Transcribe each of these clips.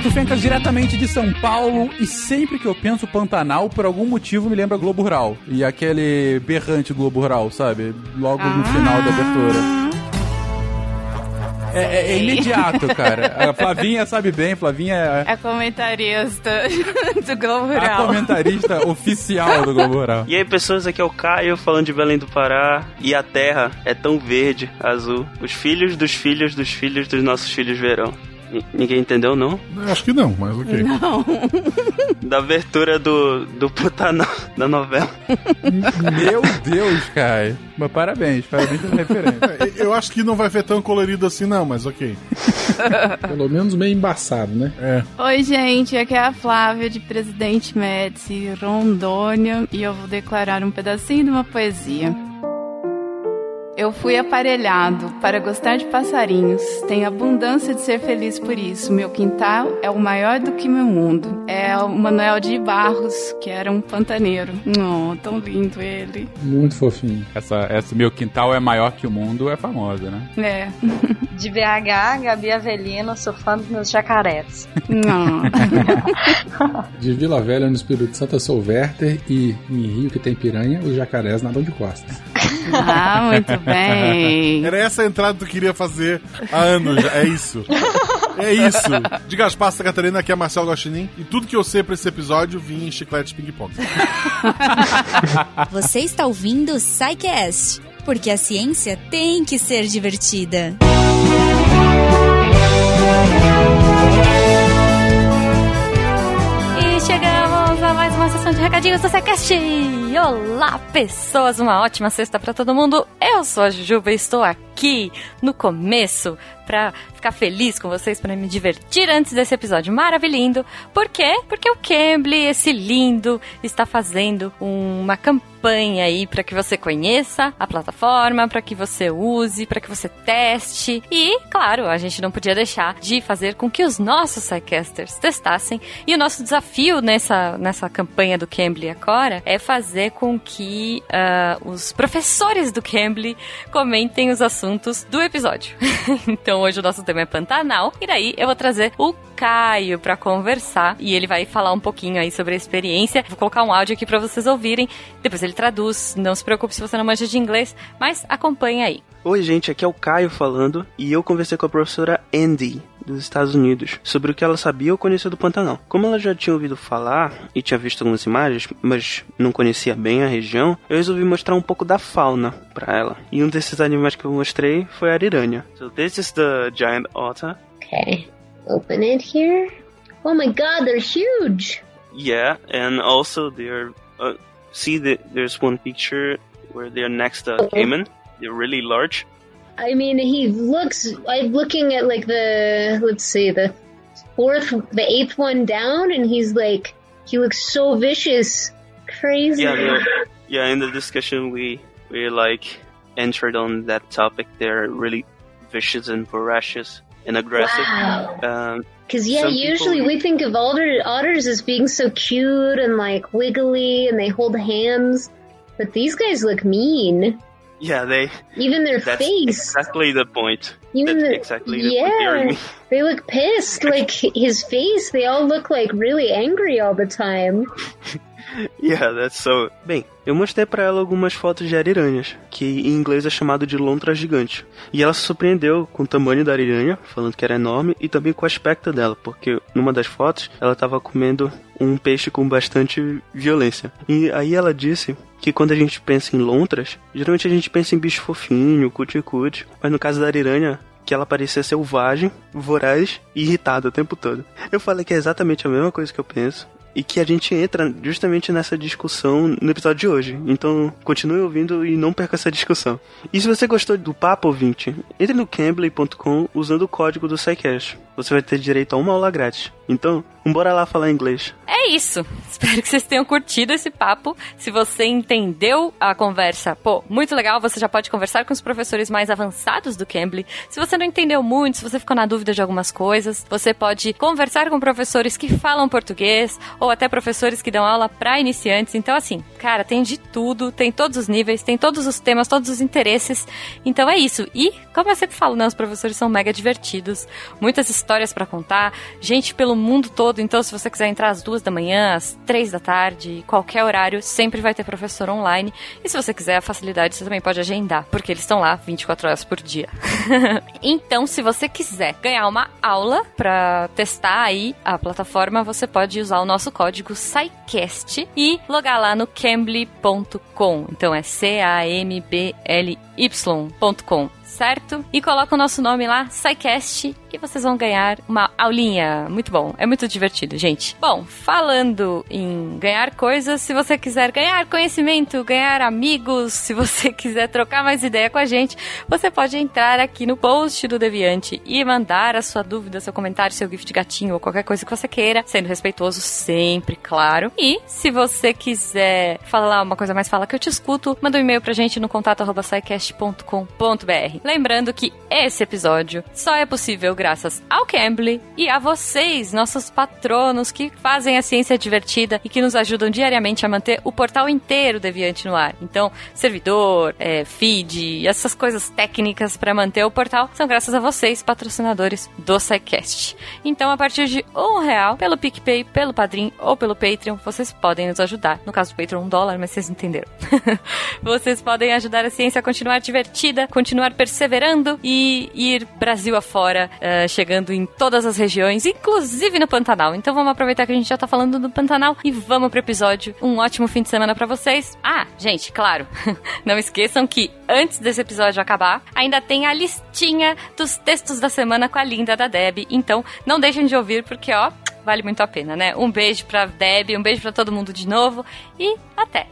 Renato Fencas, diretamente de São Paulo, e sempre que eu penso Pantanal, por algum motivo me lembra Globo Rural. E aquele berrante Globo Rural, sabe? Logo no final da abertura. É, é, é, imediato, cara. A Flavinha sabe bem, Flavinha é. É comentarista do Globo Rural. A comentarista oficial do Globo Rural. E aí, pessoas, aqui é o Caio falando de Belém do Pará. E a terra é tão verde, azul. Os filhos dos filhos dos filhos dos nossos filhos verão. Ninguém entendeu, não? Acho que não, mas ok. Não. Da abertura do, do Putanão da novela. Meu Deus, Caio. Mas parabéns, parabéns pela referência. É, eu acho que não vai ver tão colorido assim, não, mas ok. Pelo menos meio embaçado, né? É. Oi, gente, aqui é a Flávia de Presidente Médici, Rondônia, e eu vou declarar um pedacinho de uma poesia. Eu fui aparelhado para gostar de passarinhos. Tenho abundância de ser feliz por isso. Meu quintal é o maior do que meu mundo. É o Manuel de Barros, que era um pantaneiro. Oh, tão lindo ele. Muito fofinho. Essa, essa Meu Quintal é Maior que o Mundo é famosa, né? É. De BH, Gabi Avelino, sou fã dos meus jacarés. Não. De Vila Velha, no Espírito Santo, eu sou o Werther. E em Rio, que tem piranha, os jacarés nadam de costas. Ah, muito bem. Era essa a entrada que tu queria fazer há anos. É isso. É isso. De Gaspar Santa Catarina, aqui é Marcelo Gostinin. E tudo que eu sei pra esse episódio vinha em chiclete ping-pong. Você está ouvindo o Psycast, porque a ciência tem que ser divertida. E chegamos a mais uma sessão de recadinhos do Secast. Olá, pessoas, uma ótima sexta pra todo mundo. Eu sou a Jujuba e estou aqui no começo pra ficar feliz com vocês, pra me divertir antes desse episódio maravilhoso. Por quê? Porque o Cambly, esse lindo, está fazendo uma campanha aí para que você conheça a plataforma, para que você use, para que você teste. E, claro, a gente não podia deixar de fazer com que os nossos sidecasters testassem. E o nosso desafio nessa, nessa campanha do Cambly agora é fazer com que ah, os professores do Cambly comentem os assuntos do episódio. então hoje o nosso tema é Pantanal. E daí eu vou trazer o Caio para conversar e ele vai falar um pouquinho aí sobre a experiência. Vou colocar um áudio aqui para vocês ouvirem. Depois ele traduz. Não se preocupe se você não manja de inglês, mas acompanha aí. Oi, gente, aqui é o Caio falando. E eu conversei com a professora Andy, dos Estados Unidos, sobre o que ela sabia ou conhecia do Pantanal. Como ela já tinha ouvido falar e tinha visto algumas imagens, mas não conhecia bem a região, eu resolvi mostrar um pouco da fauna para ela. E um desses animais que eu mostrei foi a ariranha. So this is the giant otter. Okay. Open it here. Oh my god, they're huge! Yeah, and also they're uh, see that there's one picture where they're next to a caiman. Really large. I mean, he looks. I'm looking at like the. Let's see, the fourth, the eighth one down, and he's like. He looks so vicious. Crazy. Yeah, they're- yeah. In the discussion, we we like entered on that topic. They're really vicious and voracious and aggressive. Wow. Um, Because yeah, Some people- usually we think of otter, otters as being so cute and like wiggly, and they hold hands. But these guys look mean. Yeah, they. Even their That's face. exactly the point. Even That's the exactly the point. Yeah, they look pissed. Like his face, they all look like really angry all the time. Yeah, that's so. Bem, eu mostrei pra ela algumas fotos de ariranhas, que em inglês é chamado de lontra gigante. E ela se surpreendeu com o tamanho da ariranha, falando que era enorme, e também com o aspecto dela, porque numa das fotos ela tava comendo um peixe com bastante violência. E aí ela disse que quando a gente pensa em lontras, geralmente a gente pensa em bicho fofinho, cuticute, mas no caso da ariranha, que ela parecia selvagem, voraz e irritada o tempo todo. Eu falei que é exatamente a mesma coisa que eu penso. E que a gente entra justamente nessa discussão no episódio de hoje. Então, continue ouvindo e não perca essa discussão. E se você gostou do papo, ouvinte, entre no cambly.com usando o código do SciCast. Você vai ter direito a uma aula grátis. Então, bora lá falar inglês. É isso. Espero que vocês tenham curtido esse papo. Se você entendeu a conversa, pô, muito legal, você já pode conversar com os professores mais avançados do Cambly. Se você não entendeu muito, se você ficou na dúvida de algumas coisas, você pode conversar com professores que falam português ou até professores que dão aula para iniciantes. Então, assim, Cara, tem de tudo, tem todos os níveis, tem todos os temas, todos os interesses. Então é isso. E, como eu sempre falo, né, os professores são mega divertidos, muitas histórias para contar, gente pelo mundo todo. Então, se você quiser entrar às duas da manhã, às três da tarde, qualquer horário, sempre vai ter professor online. E se você quiser a facilidade, você também pode agendar, porque eles estão lá 24 horas por dia. então, se você quiser ganhar uma aula para testar aí a plataforma, você pode usar o nosso código SciCast e logar lá no cambly.com. Então é C A M B L Y.com certo? E coloca o nosso nome lá, SciCast, e vocês vão ganhar uma aulinha. Muito bom, é muito divertido, gente. Bom, falando em ganhar coisas, se você quiser ganhar conhecimento, ganhar amigos, se você quiser trocar mais ideia com a gente, você pode entrar aqui no post do Deviante e mandar a sua dúvida, seu comentário, seu gift gatinho ou qualquer coisa que você queira, sendo respeitoso sempre, claro. E se você quiser falar uma coisa mais, fala que eu te escuto, manda um e-mail pra gente no contato arroba scicast.com.br. Lembrando que esse episódio só é possível graças ao Cambly e a vocês, nossos patronos que fazem a ciência divertida e que nos ajudam diariamente a manter o portal inteiro Deviante no ar. Então, servidor, é, feed, essas coisas técnicas para manter o portal são graças a vocês, patrocinadores do SciCast. Então, a partir de um real, pelo PicPay, pelo Padrim ou pelo Patreon, vocês podem nos ajudar. No caso do Patreon, um dólar, mas vocês entenderam. vocês podem ajudar a ciência a continuar divertida, continuar percebendo perseverando e ir Brasil afora, uh, chegando em todas as regiões, inclusive no Pantanal. Então vamos aproveitar que a gente já tá falando do Pantanal e vamos pro episódio. Um ótimo fim de semana para vocês. Ah, gente, claro, não esqueçam que antes desse episódio acabar, ainda tem a listinha dos textos da semana com a linda da Deb. Então não deixem de ouvir porque, ó, vale muito a pena, né? Um beijo pra Deb, um beijo para todo mundo de novo e até!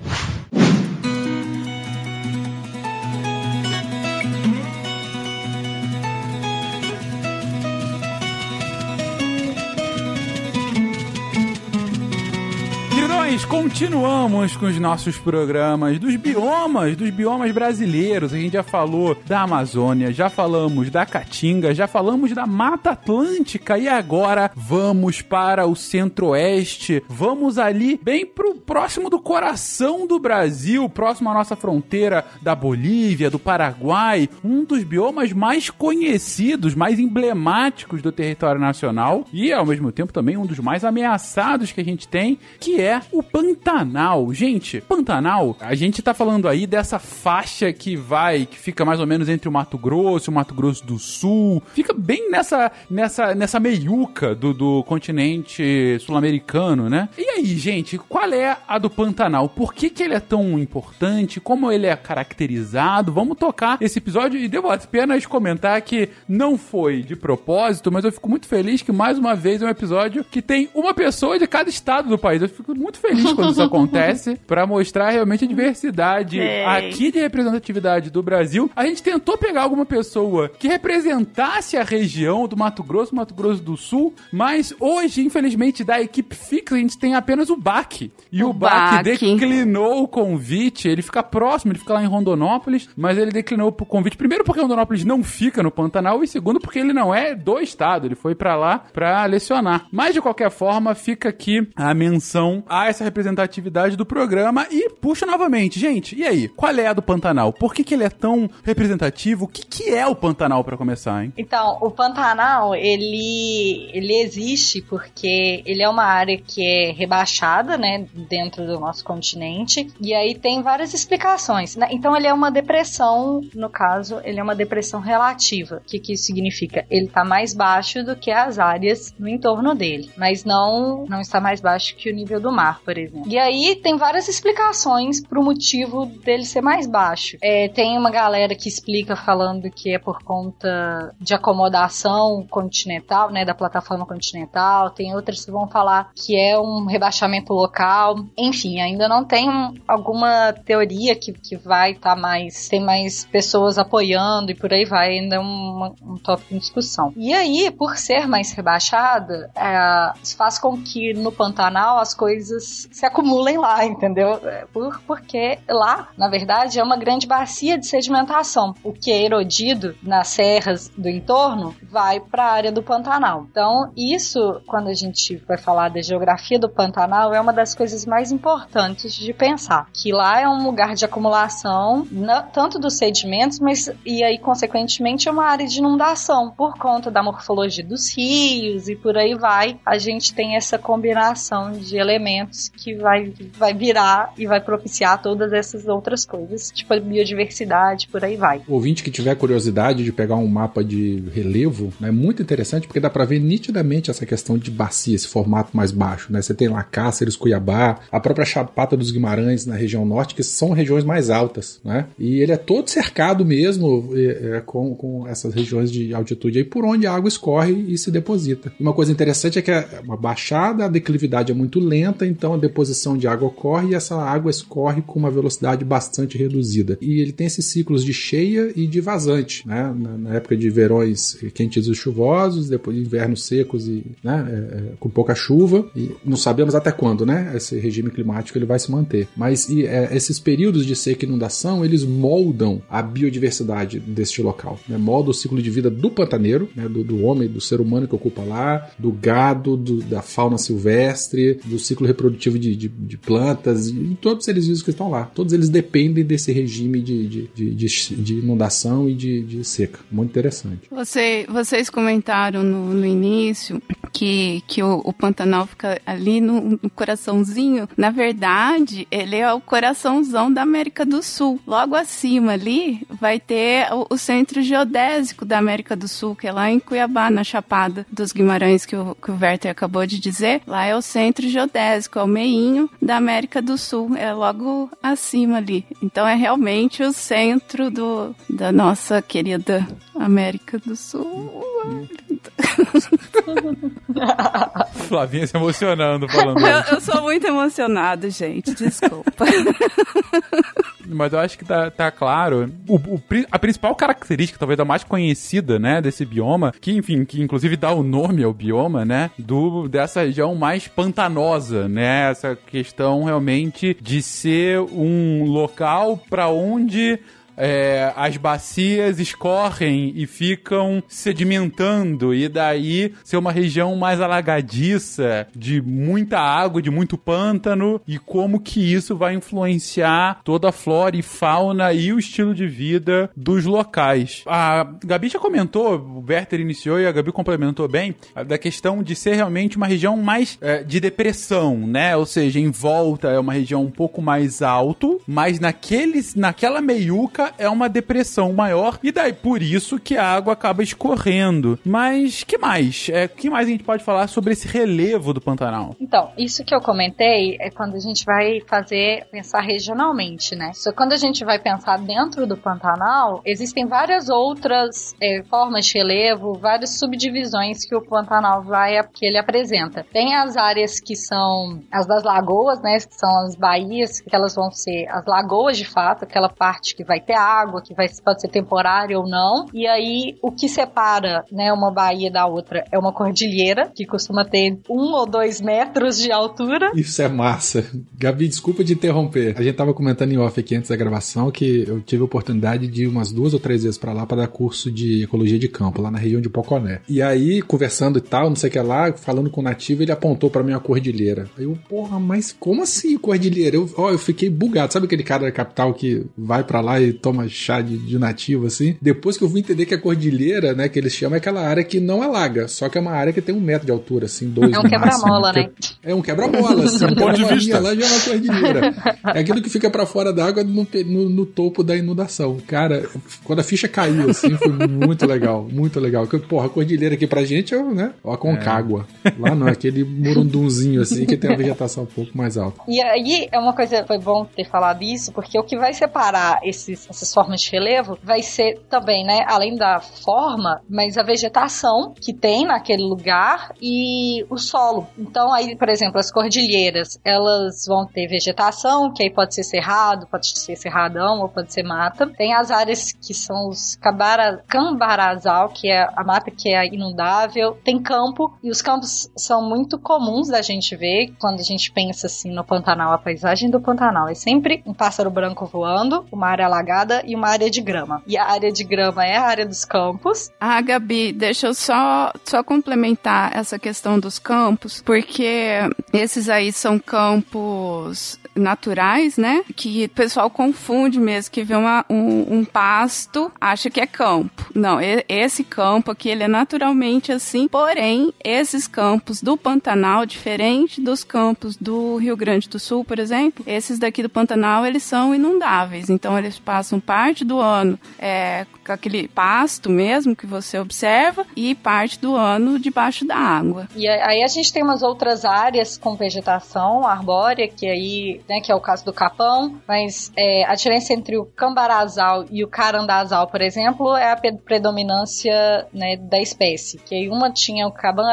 Queridões, continuamos com os nossos programas dos biomas, dos biomas brasileiros. A gente já falou da Amazônia, já falamos da Caatinga, já falamos da Mata Atlântica e agora vamos para o Centro-Oeste. Vamos ali bem pro próximo do coração do Brasil, próximo à nossa fronteira da Bolívia, do Paraguai, um dos biomas mais conhecidos, mais emblemáticos do território nacional e ao mesmo tempo também um dos mais ameaçados que a gente tem, que é o Pantanal. Gente, Pantanal, a gente tá falando aí dessa faixa que vai, que fica mais ou menos entre o Mato Grosso e o Mato Grosso do Sul. Fica bem nessa, nessa, nessa meiuca do, do continente sul-americano, né? E aí, gente, qual é a do Pantanal? Por que, que ele é tão importante? Como ele é caracterizado? Vamos tocar esse episódio e devo apenas comentar que não foi de propósito, mas eu fico muito feliz que mais uma vez é um episódio que tem uma pessoa de cada estado do país. Eu fico muito feliz quando isso acontece, para mostrar realmente a diversidade Ei. aqui de representatividade do Brasil. A gente tentou pegar alguma pessoa que representasse a região do Mato Grosso, Mato Grosso do Sul, mas hoje, infelizmente, da equipe fixa, a gente tem apenas o Baque. E o, O Baque Baque. declinou o convite, ele fica próximo, ele fica lá em Rondonópolis, mas ele declinou o convite, primeiro porque Rondonópolis não fica no Pantanal, e segundo porque ele não é do estado, ele foi pra lá pra lecionar. Mas, de qualquer forma, fica aqui a menção essa representatividade do programa e puxa novamente. Gente, e aí? Qual é a do Pantanal? Por que, que ele é tão representativo? O que, que é o Pantanal pra começar, hein? Então, o Pantanal, ele, ele existe porque ele é uma área que é rebaixada, né, dentro do nosso continente, e aí tem várias explicações, né? Então, ele é uma depressão, no caso, ele é uma depressão relativa. O que que isso significa? Ele está mais baixo do que as áreas no entorno dele, mas não, não está mais baixo que o nível do mar, por exemplo. E aí tem várias explicações pro motivo dele ser mais baixo. É, tem uma galera que explica falando que é por conta de acomodação continental, né, da plataforma continental. Tem outras que vão falar que é um rebaixamento local. Enfim, ainda não tem um- alguma teoria que, que vai estar mais, tem mais pessoas apoiando e por aí vai. Ainda é uma- um tópico em discussão. E aí, por ser mais rebaixada, é, faz com que no Pantanal as coisas se acumulem lá, entendeu? É, Por, porque lá, na verdade, é uma grande bacia de sedimentação. O que é erodido nas serras do entorno vai para a área do Pantanal. Então, isso, quando a gente vai falar da geografia do Pantanal, é uma das coisas mais importantes de pensar. Que lá é um lugar de acumulação, na- tanto dos sedimentos, mas e aí, consequentemente, é uma área de inundação. Por conta da morfologia dos rios e por aí vai, a gente tem essa combinação de elementos que vai, vai virar e vai propiciar todas essas outras coisas, tipo a biodiversidade, por aí vai. O ouvinte que tiver curiosidade de pegar um mapa de relevo, é muito interessante porque dá pra ver nitidamente essa questão de bacia, esse formato mais baixo, né? Você tem lá Cáceres, Cuiabá, a própria Chapata dos Guimarães na região norte, que são regiões mais altas, né? E ele é todo cercado mesmo é, é, com, com essas regiões de altitude aí por onde a água escorre e se deposita. Uma coisa interessante é que é uma baixada, a declividade é muito lenta, então a deposição de água ocorre e essa água escorre com uma velocidade bastante reduzida. E ele tem esses ciclos de cheia e de vazante, né? Na, na época de verões quentes e chuvosos, depois de invernos secos e né, é, é, com pouca chuva. E não sabemos até quando, né? Esse regime climático ele vai se manter. Mas e, é, esses períodos de seca e inundação eles moldam a biodiversidade deste local, né? Moldam o ciclo de vida do pantaneiro, né? Do, do homem, do ser humano que ocupa lá, do gado, do- da fauna silvestre, do ciclo reprodutivo de, de- de plantas e todos os seres vivos que estão lá. Todos eles dependem desse regime de, de, de, de- inundação e de, de seca. Muito interessante. Você- vocês comentaram no, no início que, que o, o Pantanal fica ali no, no coraçãozinho. Na verdade, ele é o coraçãozão da América do Sul. Logo acima ali vai ter o, o centro geodésico da América do Sul, que é lá em Cuiabá, na Chapada dos Guimarães, que o, que o Werther acabou de dizer. Lá é o centro geodésico, é meinho da América do Sul. É logo acima ali. Então é realmente o centro do, da nossa querida América do Sul. Flavinha se emocionando falando Eu, eu sou muito emocionada, gente. Desculpa. Mas eu acho que tá, tá claro. O, o a principal característica, talvez a mais conhecida, né, desse bioma, que, enfim, que inclusive dá o nome ao bioma, né, do, dessa região mais pantanosa, né, essa questão realmente de ser um local para onde é, as bacias escorrem e ficam sedimentando, e daí ser uma região mais alagadiça, de muita água, de muito pântano, e como que isso vai influenciar toda a flora e fauna e o estilo de vida dos locais. A Gabi já comentou, o Werther iniciou e a Gabi complementou bem, da questão de ser realmente uma região mais é, de depressão, né? Ou seja, em volta é uma região um pouco mais alto, mas naqueles, naquela meiuca é uma depressão maior, e daí por isso que a água acaba escorrendo. Mas que mais? É, que mais a gente pode falar sobre esse relevo do Pantanal? Então, isso que eu comentei é quando a gente vai fazer, pensar regionalmente, né? Só quando a gente vai pensar dentro do Pantanal, existem várias outras é, formas de relevo, várias subdivisões que o Pantanal vai, que ele apresenta. Tem as áreas que são as das lagoas, né? Que são as baías, que elas vão ser as lagoas de fato, aquela parte que vai ter água, que vai, pode ser temporária ou não. E aí, o que separa, né, uma baía da outra é uma cordilheira, que costuma ter um ou dois metros de altura. Isso é massa. Gabi, desculpa de interromper. A gente tava comentando em off aqui antes da gravação que eu tive a oportunidade de ir umas duas ou três vezes pra lá pra dar curso de ecologia de campo, lá na região de Poconé. E aí, conversando e tal, não sei o que lá, falando com o nativo, ele apontou pra mim a cordilheira. Aí eu, porra, mas como assim cordilheira? Eu, ó, eu fiquei bugado. Sabe aquele cara da capital que vai pra lá e toma chá de, de nativo, assim? Depois que eu fui entender que a cordilheira, né, que eles chamam, é aquela área que não alaga, só que é uma área que tem um metro de altura, assim, dois É um quebra-mola, né? É um quebra-mola, assim. Do ponto de vista. lá já é uma cordilheira. É aquilo que fica pra fora da água no, no- no topo da inundação. Cara, quando a ficha caiu, assim, foi muito legal, muito legal. Porque, porra, a cordilheira aqui pra gente é, o, né, a Concagua. Lá não, é aquele murundunzinho, assim, que tem a vegetação um pouco mais alta. E aí é uma coisa, foi bom ter falado isso, porque o que vai separar esses, essas formas de relevo, vai ser também, né, além da forma, mas a vegetação que tem naquele lugar e o solo. Então, aí, por exemplo, as cordilheiras, elas vão ter vegetação, que aí pode ser cerrado, pode ser cerradão ou pode ser mata. Tem as áreas que são os cabara, cambarazal, que é a mata que é inundável. Tem campo, e os campos são muito comuns da gente ver quando a gente pensa assim no Pantanal, a paisagem do Pantanal é sempre um pássaro branco voando, uma área alagada e uma área de grama. E a área de grama é a área dos campos. Ah, Gabi, deixa eu só, só complementar essa questão dos campos, porque esses aí são campos naturais, né? Que o pessoal confunde mesmo, que vê uma, um, um, pasto, acha que é campo. Não, esse campo aqui, ele é naturalmente assim, porém, esses campos do Pantanal, diferente dos campos do Rio Grande do Sul, por exemplo, esses daqui do Pantanal, eles são inundáveis, então eles passam parte do ano é, aquele pasto mesmo que você observa e parte do ano debaixo da água. E aí a gente tem umas outras áreas com vegetação arbórea, que aí né, que é o caso do capão, mas é, a diferença entre o cambarazal e o carandazal, por exemplo, é a predominância né, da espécie, que aí uma tinha o,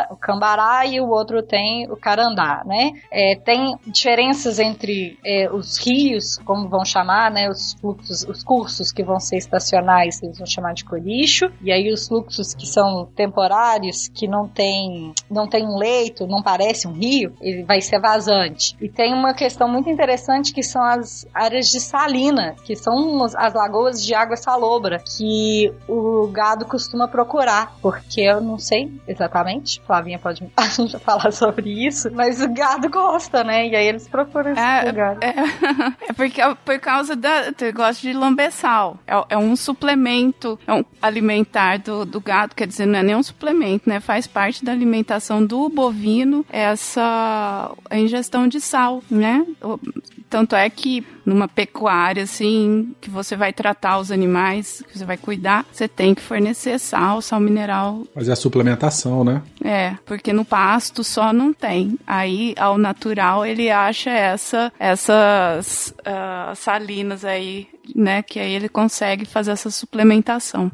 o cambará e o outro tem o carandá, né? É, tem diferenças entre é, os rios, como vão chamar, né, os fluxos, os cursos que vão ser estacionais, eles vão chamar de colicho, e aí os fluxos que são temporários, que não tem, não tem um leito, não parece um rio, ele vai ser vazante. E tem uma questão muito interessante que são as áreas de salina, que são as lagoas de água salobra, que o gado costuma procurar, porque eu não sei exatamente, Flavinha pode falar sobre isso, mas o gado gosta, né? E aí eles procuram esse é, lugar. É, é porque é por causa da. Eu gosto de lambeçal. É, é um suplemento é um alimentar do, do gado, quer dizer, não é nem um suplemento, né? Faz parte da alimentação do bovino essa ingestão de sal, né? Tanto é que numa pecuária, assim, que você vai tratar os animais, que você vai cuidar, você tem que fornecer sal, sal mineral. Fazer a suplementação, né? É, porque no pasto só não tem. Aí, ao natural, ele acha essa, essas uh, salinas aí, né? Que aí ele consegue fazer essa suplementação.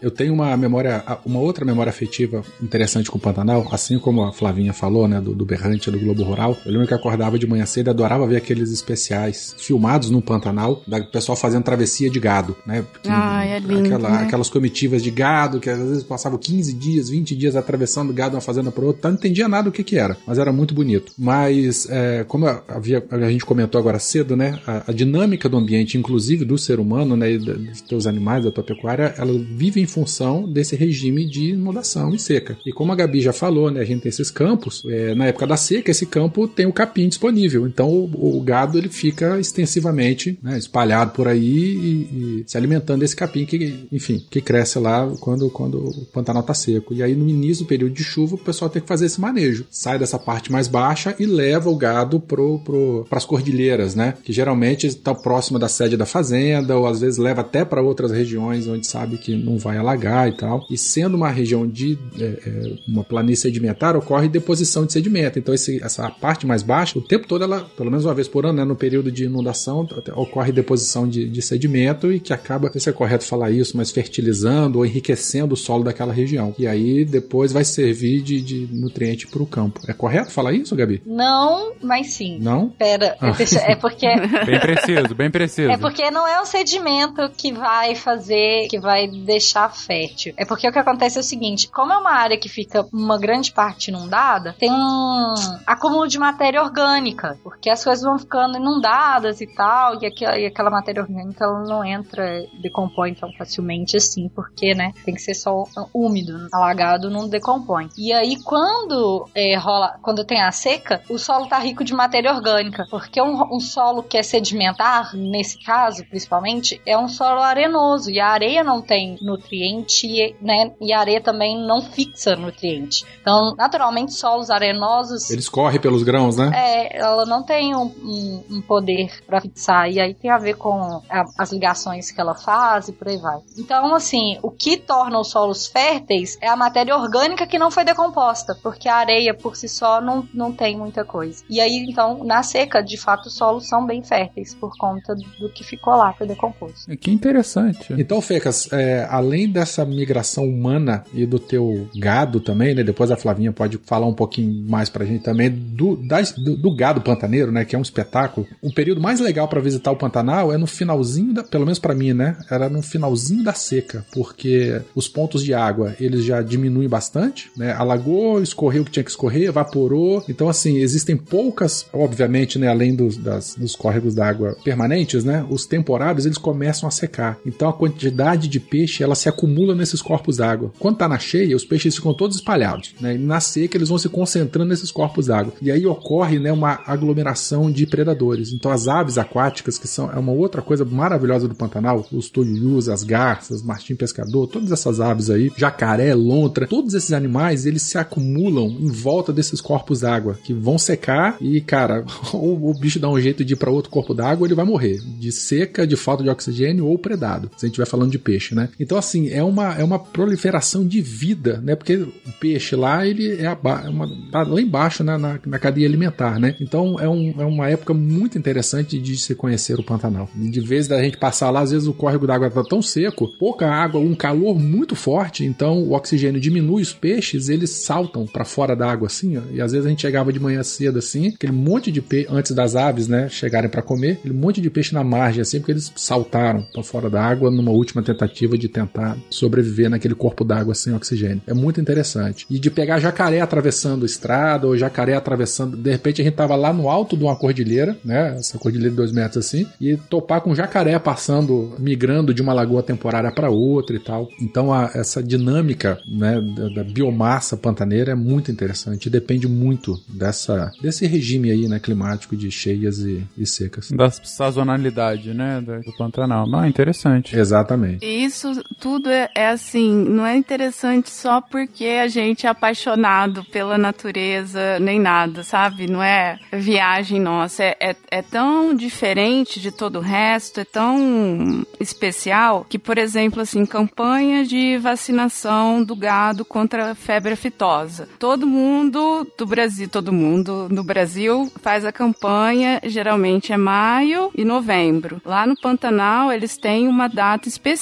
Eu tenho uma memória, uma outra memória afetiva interessante com o Pantanal, assim como a Flavinha falou, né, do, do Berrante, do Globo Rural. Eu lembro que acordava de manhã cedo e adorava ver aqueles especiais filmados no Pantanal, da pessoal fazendo travessia de gado, né? Porque, ah, é lindo, aquela, né? Aquelas comitivas de gado que às vezes passavam 15 dias, 20 dias atravessando gado uma fazenda para outra. Então, não entendia nada do que que era, mas era muito bonito. Mas, é, como havia, a gente comentou agora cedo, né, a, a dinâmica do ambiente, inclusive do ser humano, né, e dos teus animais, da tua pecuária, ela vive em função desse regime de inundação e seca. E como a Gabi já falou, né, a gente tem esses campos, é, na época da seca, esse campo tem o capim disponível, então o, o gado ele fica extensivamente né, espalhado por aí e, e, se alimentando desse capim que, enfim, que cresce lá quando, quando o Pantanal está seco. E aí no início do período de chuva o pessoal tem que fazer esse manejo, sai dessa parte mais baixa e leva o gado para pro, as cordilheiras, né, que geralmente estão próxima da sede da fazenda ou às vezes leva até para outras regiões onde sabe que não vai alagar e tal. E sendo uma região de é, é, uma planície sedimentar, ocorre deposição de sedimento. Então esse, essa parte mais baixa, o tempo todo ela, pelo menos uma vez por ano, né, no período de inundação, ocorre deposição de, de sedimento e que acaba, não sei se é correto falar isso, mas fertilizando ou enriquecendo o solo daquela região. E aí depois vai servir de, de nutriente para o campo. É correto falar isso, Gabi? Não, mas sim. Não? Pera, ah. é porque... bem preciso, bem preciso. É porque não é o sedimento que vai fazer, que vai deixar fértil. É porque o que acontece é o seguinte: como é uma área que fica uma grande parte inundada, tem um acúmulo de matéria orgânica, porque as coisas vão ficando inundadas e tal, e aquela, e aquela matéria orgânica ela não entra, decompõe tão facilmente assim, porque, né, tem que ser só úmido, alagado não decompõe. E aí, quando é, rola, quando tem a seca, o solo tá rico de matéria orgânica, porque um, um solo que é sedimentar, nesse caso, principalmente, é um solo arenoso, e a areia não tem nutrientes nutriente, e, né, e a areia também não fixa nutriente. Então, naturalmente, solos arenosos. Eles correm pelos grãos, né? É, ela não tem um, um, um poder para fixar. E aí tem a ver com a, as ligações que ela faz e por aí vai. Então, assim, o que torna os solos férteis é a matéria orgânica que não foi decomposta, porque a areia por si só não, não tem muita coisa. E aí, então, na seca, de fato, os solos são bem férteis por conta do que ficou lá, foi decomposto. Que interessante. Então, Fecas, é, além dessa migração humana e do teu gado também, né? Depois a Flavinha pode falar um pouquinho mais pra gente também do, das- do, do gado pantaneiro, né? Que é um espetáculo. O período mais legal pra visitar o Pantanal é no finalzinho, da, pelo menos pra mim, né? Era no finalzinho da seca, porque os pontos de água eles já diminuem bastante, né? Alagou, escorreu o que tinha que escorrer, evaporou. Então, assim, existem poucas, obviamente, né? Além dos, das- dos córregos d'água permanentes, né? Os temporários eles começam a secar. Então, a quantidade de peixe ela se acumula nesses corpos d'água. Quando tá na cheia, os peixes ficam todos espalhados, né? E na seca eles vão se concentrando nesses corpos d'água. E aí ocorre, né? Uma aglomeração de predadores. Então, as aves aquáticas, que são é uma outra coisa maravilhosa do Pantanal, os turius, as garças, martim pescador, todas essas aves aí, jacaré, lontra, todos esses animais, eles se acumulam em volta desses corpos d'água, que vão secar e, cara, ou o bicho dá um jeito de ir para outro corpo d'água, ele vai morrer de seca, de falta de oxigênio ou predado, se a gente estiver falando de peixe, né? Então, assim, é uma, é uma proliferação de vida, né? Porque o peixe lá, ele é, é uma, tá lá embaixo na, na, na cadeia alimentar, né? Então, é, um, é uma época muito interessante de se conhecer o Pantanal. De vez da gente passar lá, às vezes o córrego d'água tá tão seco, pouca água, um calor muito forte, então o oxigênio diminui, os peixes, eles saltam para fora da água assim, ó, e às vezes a gente chegava de manhã cedo assim, aquele monte de peixe, antes das aves, né, chegarem para comer, aquele monte de peixe na margem assim, porque eles saltaram para fora da água numa última tentativa de tentar sobreviver naquele corpo d'água sem oxigênio. É muito interessante. E de pegar jacaré atravessando estrada, ou jacaré atravessando, de repente a gente tava lá no alto de uma cordilheira, né, essa cordilheira de dois metros assim, e topar com jacaré passando, migrando de uma lagoa temporária para outra e tal. Então a- essa dinâmica, né, da, da biomassa pantaneira é muito interessante. Depende muito dessa desse regime aí, né, climático de cheias e, e secas. Da sazonalidade, né? Do, do Pantanal. Não, interessante. Exatamente. Isso tudo é, é assim, não é interessante só porque a gente é apaixonado pela natureza, nem nada, sabe? Não é viagem nossa. É, é, é tão diferente de todo o resto, é tão especial que, por exemplo, assim, campanha de vacinação do gado contra a febre aftosa. Todo mundo do Brasil, todo mundo no Brasil faz a campanha, geralmente é maio e novembro. Lá no Pantanal, eles têm uma data específica,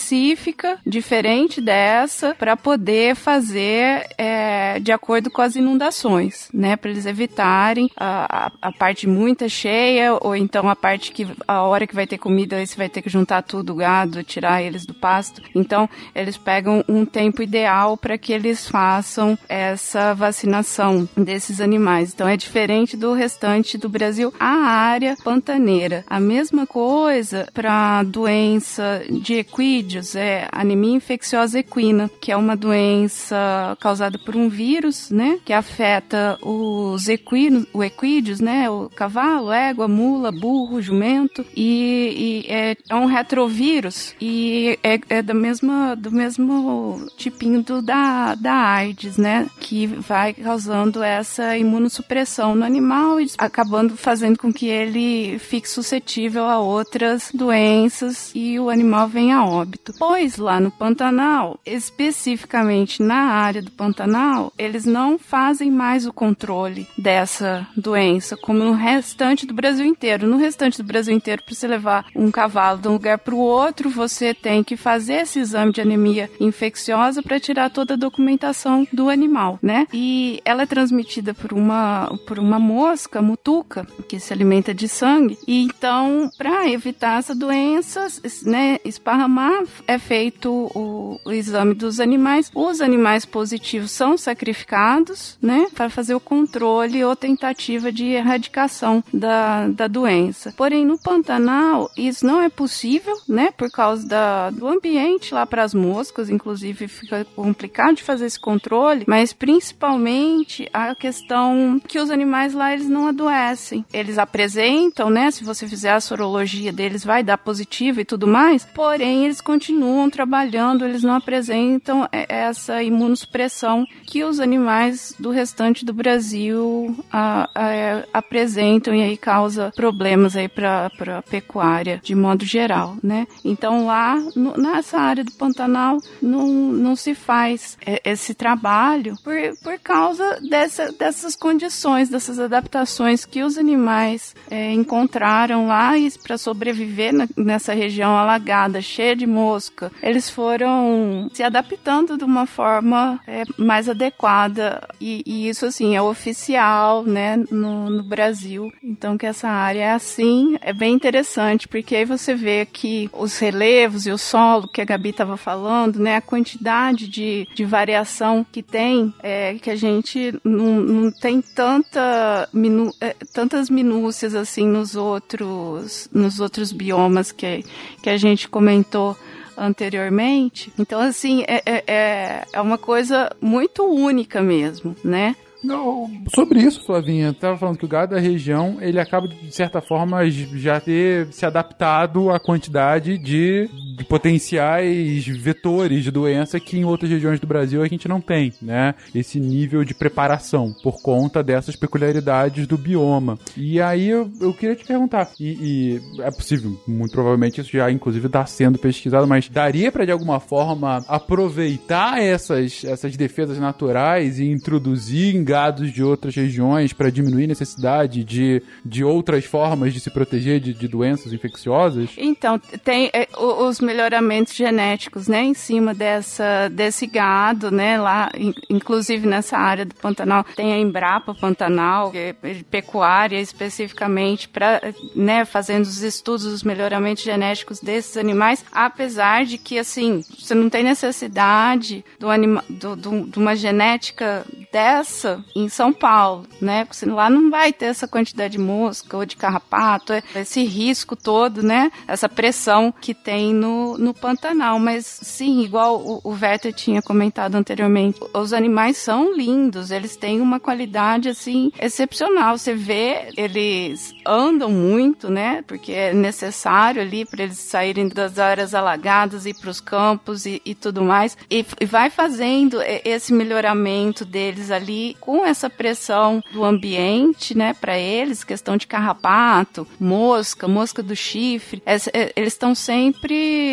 diferente dessa, para poder fazer é, de acordo com as inundações, né? Para eles evitarem a, a, a parte muito cheia, ou então a parte que a hora que vai ter comida, você vai ter que juntar tudo, o gado, tirar eles do pasto. Então, eles pegam um tempo ideal para que eles façam essa vacinação desses animais. Então, é diferente do restante do Brasil. A área pantaneira, a mesma coisa para doença de equídeos, é anemia infecciosa equina, que é uma doença causada por um vírus, né, que afeta os equinos, o equídeos, né, o cavalo, égua, mula, burro, jumento, e, e é, é um retrovírus e é, é da mesma, do mesmo tipinho do, da, da AIDS, né, que vai causando essa imunossupressão no animal e acabando fazendo com que ele fique suscetível a outras doenças e o animal venha a óbito. Pois lá no Pantanal, especificamente na área do Pantanal, eles não fazem mais o controle dessa doença, como no restante do Brasil inteiro. No restante do Brasil inteiro, para você levar um cavalo de um lugar para o outro, você tem que fazer esse exame de anemia infecciosa para tirar toda a documentação do animal, né? E ela é transmitida por uma, por uma mosca, mutuca, que se alimenta de sangue. E então, para evitar essa doença, né, esparramar, é feito o, o exame dos animais. Os animais positivos são sacrificados, né, para fazer o controle ou tentativa de erradicação da, da doença. Porém, no Pantanal, isso não é possível, né, por causa da, do ambiente lá para as moscas, inclusive fica complicado de fazer esse controle, mas principalmente a questão que os animais lá eles não adoecem. Eles apresentam, né, se você fizer a sorologia deles vai dar positivo e tudo mais, porém eles continuam trabalhando respirando, eles não apresentam é, essa imunossupressão que os animais do restante do Brasil a, a, é, apresentam e aí causa problemas aí para a pecuária de modo geral, né? Então lá no, nessa área do Pantanal não, não se faz é, esse trabalho por, por causa dessa, dessas condições, dessas adaptações que os animais é, encontraram lá para sobreviver na, nessa região alagada, cheia de mosca, eles foram se adaptando de uma forma é, mais adequada e, e, isso assim é oficial, né, no, no Brasil. Então que essa área é assim, é bem interessante porque aí você vê que os relevos e o solo que a Gabi estava falando, né, a quantidade de, de variação que tem, é, que a gente não, não tem tanta minu, é, tantas minúcias assim nos outros nos outros biomas que, que a gente comentou anteriormente. Então, assim, é, é, é, é uma coisa muito única mesmo, né? Não, sobre isso, Flavinha, estava falando que o gado da região, ele acaba, de certa forma, já ter se adaptado à quantidade de, de potenciais vetores de doença que em outras regiões do Brasil a gente não tem, né? Esse nível de preparação por conta dessas peculiaridades do bioma. E aí eu, eu queria te perguntar, e, e é possível, muito provavelmente isso já inclusive está sendo pesquisado, mas daria para de alguma forma aproveitar essas, essas defesas naturais e introduzir em gados de outras regiões para diminuir a necessidade de, de outras formas de se proteger de, de doenças infecciosas? Então, tem é, os melhoramentos genéticos, né, em cima dessa, desse gado, né, lá, inclusive nessa área do Pantanal, tem a Embrapa Pantanal, é pecuária especificamente, para, né, fazendo os estudos dos melhoramentos genéticos desses animais, apesar de que, assim, você não tem necessidade do anima, do, do, de uma genética dessa em São Paulo, né? Porque lá não vai ter essa quantidade de mosca ou de carrapato, esse risco todo, né? Essa pressão que tem no, no Pantanal. Mas sim, igual o, o Werther tinha comentado anteriormente, os animais são lindos, eles têm uma qualidade assim excepcional. Você vê, eles andam muito, né? Porque é necessário ali para eles saírem das áreas alagadas e para os campos e, e tudo mais. E, e vai fazendo esse melhoramento deles ali com essa pressão do ambiente, né, para eles, questão de carrapato, mosca, mosca do chifre, é, eles estão sempre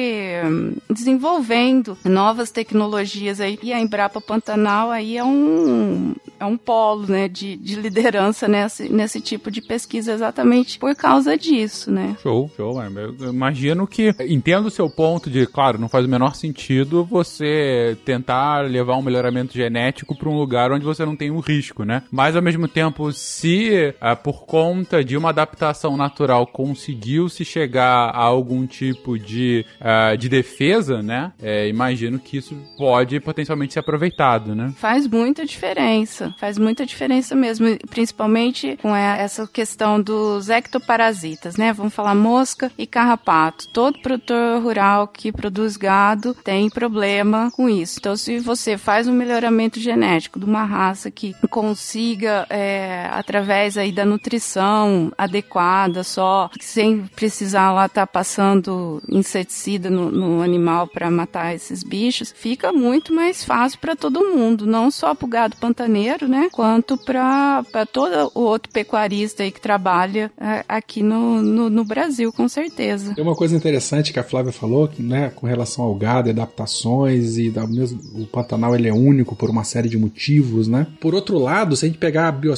desenvolvendo novas tecnologias aí. E a Embrapa Pantanal aí é um é um polo, né, de, de liderança nesse, nesse tipo de pesquisa exatamente por causa disso, né? Show, show. Eu imagino que entendo o seu ponto de, claro, não faz o menor sentido você tentar levar um melhoramento genético para um lugar onde você não tem um risco, né? Mas ao mesmo tempo, se uh, por conta de uma adaptação natural conseguiu se chegar a algum tipo de, uh, de defesa, né? É, imagino que isso pode potencialmente ser aproveitado, né? Faz muita diferença, faz muita diferença mesmo, principalmente com essa questão dos ectoparasitas, né? Vamos falar mosca e carrapato. Todo produtor rural que produz gado tem problema com isso. Então, se você faz um melhoramento genético de uma raça que consiga, é, através aí da nutrição adequada só, sem precisar lá estar tá passando inseticida no, no animal para matar esses bichos, fica muito mais fácil para todo mundo, não só para o gado pantaneiro, né, quanto para todo o outro pecuarista aí que trabalha é, aqui no, no, no, Brasil, com certeza. Tem uma coisa interessante que a Flávia falou, né, com relação ao gado, adaptações e da mesmo, o Pantanal ele é único por uma série de motivos, né? Por outro lado, se a gente pegar a, bio,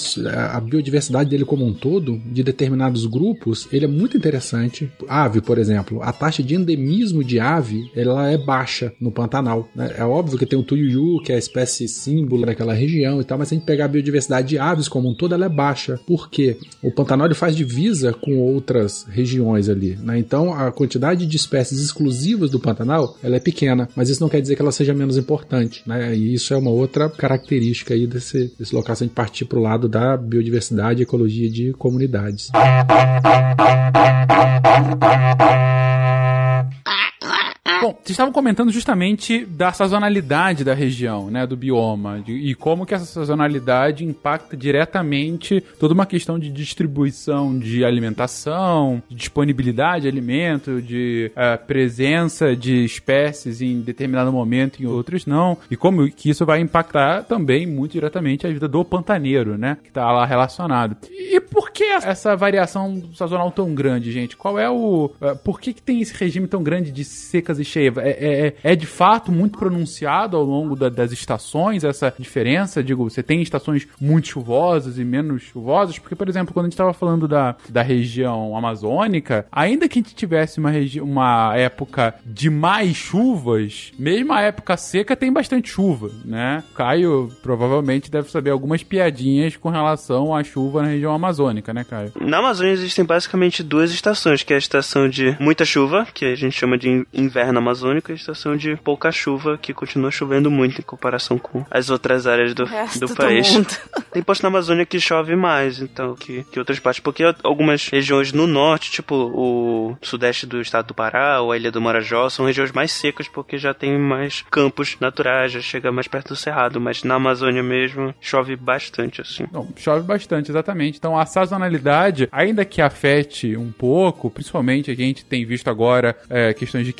a, biodiversidade dele como um todo, de determinados grupos, ele é muito interessante. Ave, por exemplo, a taxa de endemismo de ave, ela é baixa no Pantanal. Né? É óbvio que tem o tuiuiu, que é a espécie símbolo daquela região e tal, mas se a gente pegar a biodiversidade de aves como um todo, ela é baixa. Por quê? O Pantanal faz divisa com outras regiões ali, né? Então, a quantidade de espécies exclusivas do Pantanal, ela é pequena, mas isso não quer dizer que ela seja menos importante, né? E isso é uma outra característica aí desse, desse local, se a gente partir para o lado da biodiversidade e ecologia de comunidades. Bom, vocês estavam comentando justamente da sazonalidade da região, né, do bioma, de- e como que essa sazonalidade impacta diretamente toda uma questão de distribuição de alimentação, de disponibilidade de alimento, de eh, presença de espécies em determinado momento e em outros não, e como que isso vai impactar também muito diretamente a vida do pantaneiro, né, que tá lá relacionado. E por que essa variação sazonal tão grande, gente? Qual é o... eh, por que que tem esse regime tão grande de secas e cheias? É, é, é de fato muito pronunciado ao longo da- das estações essa diferença? Digo, você tem estações muito chuvosas e menos chuvosas? Porque, por exemplo, quando a gente estava falando da, da região amazônica, ainda que a gente tivesse uma, uma época de mais chuvas, mesmo a época seca tem bastante chuva, né? Caio provavelmente deve saber algumas piadinhas com relação à chuva na região amazônica, né, Caio? Na Amazônia existem basicamente duas estações, que é a estação de muita chuva, que a gente chama de in- inverno amazônico, e a estação de pouca chuva, que continua chovendo muito em comparação com as outras áreas do, do do país. mundo. Tem posto na Amazônia que chove mais, então, que, que outras partes, porque algumas regiões no norte, tipo o sudeste do estado do Pará, ou a ilha do Marajó, são regiões mais secas, porque já tem mais campos naturais, já chega mais perto do cerrado, mas na Amazônia mesmo chove bastante, assim. Não, chove bastante, exatamente. Então a sazonalidade, ainda que afete um pouco, principalmente a gente tem visto agora é, questões de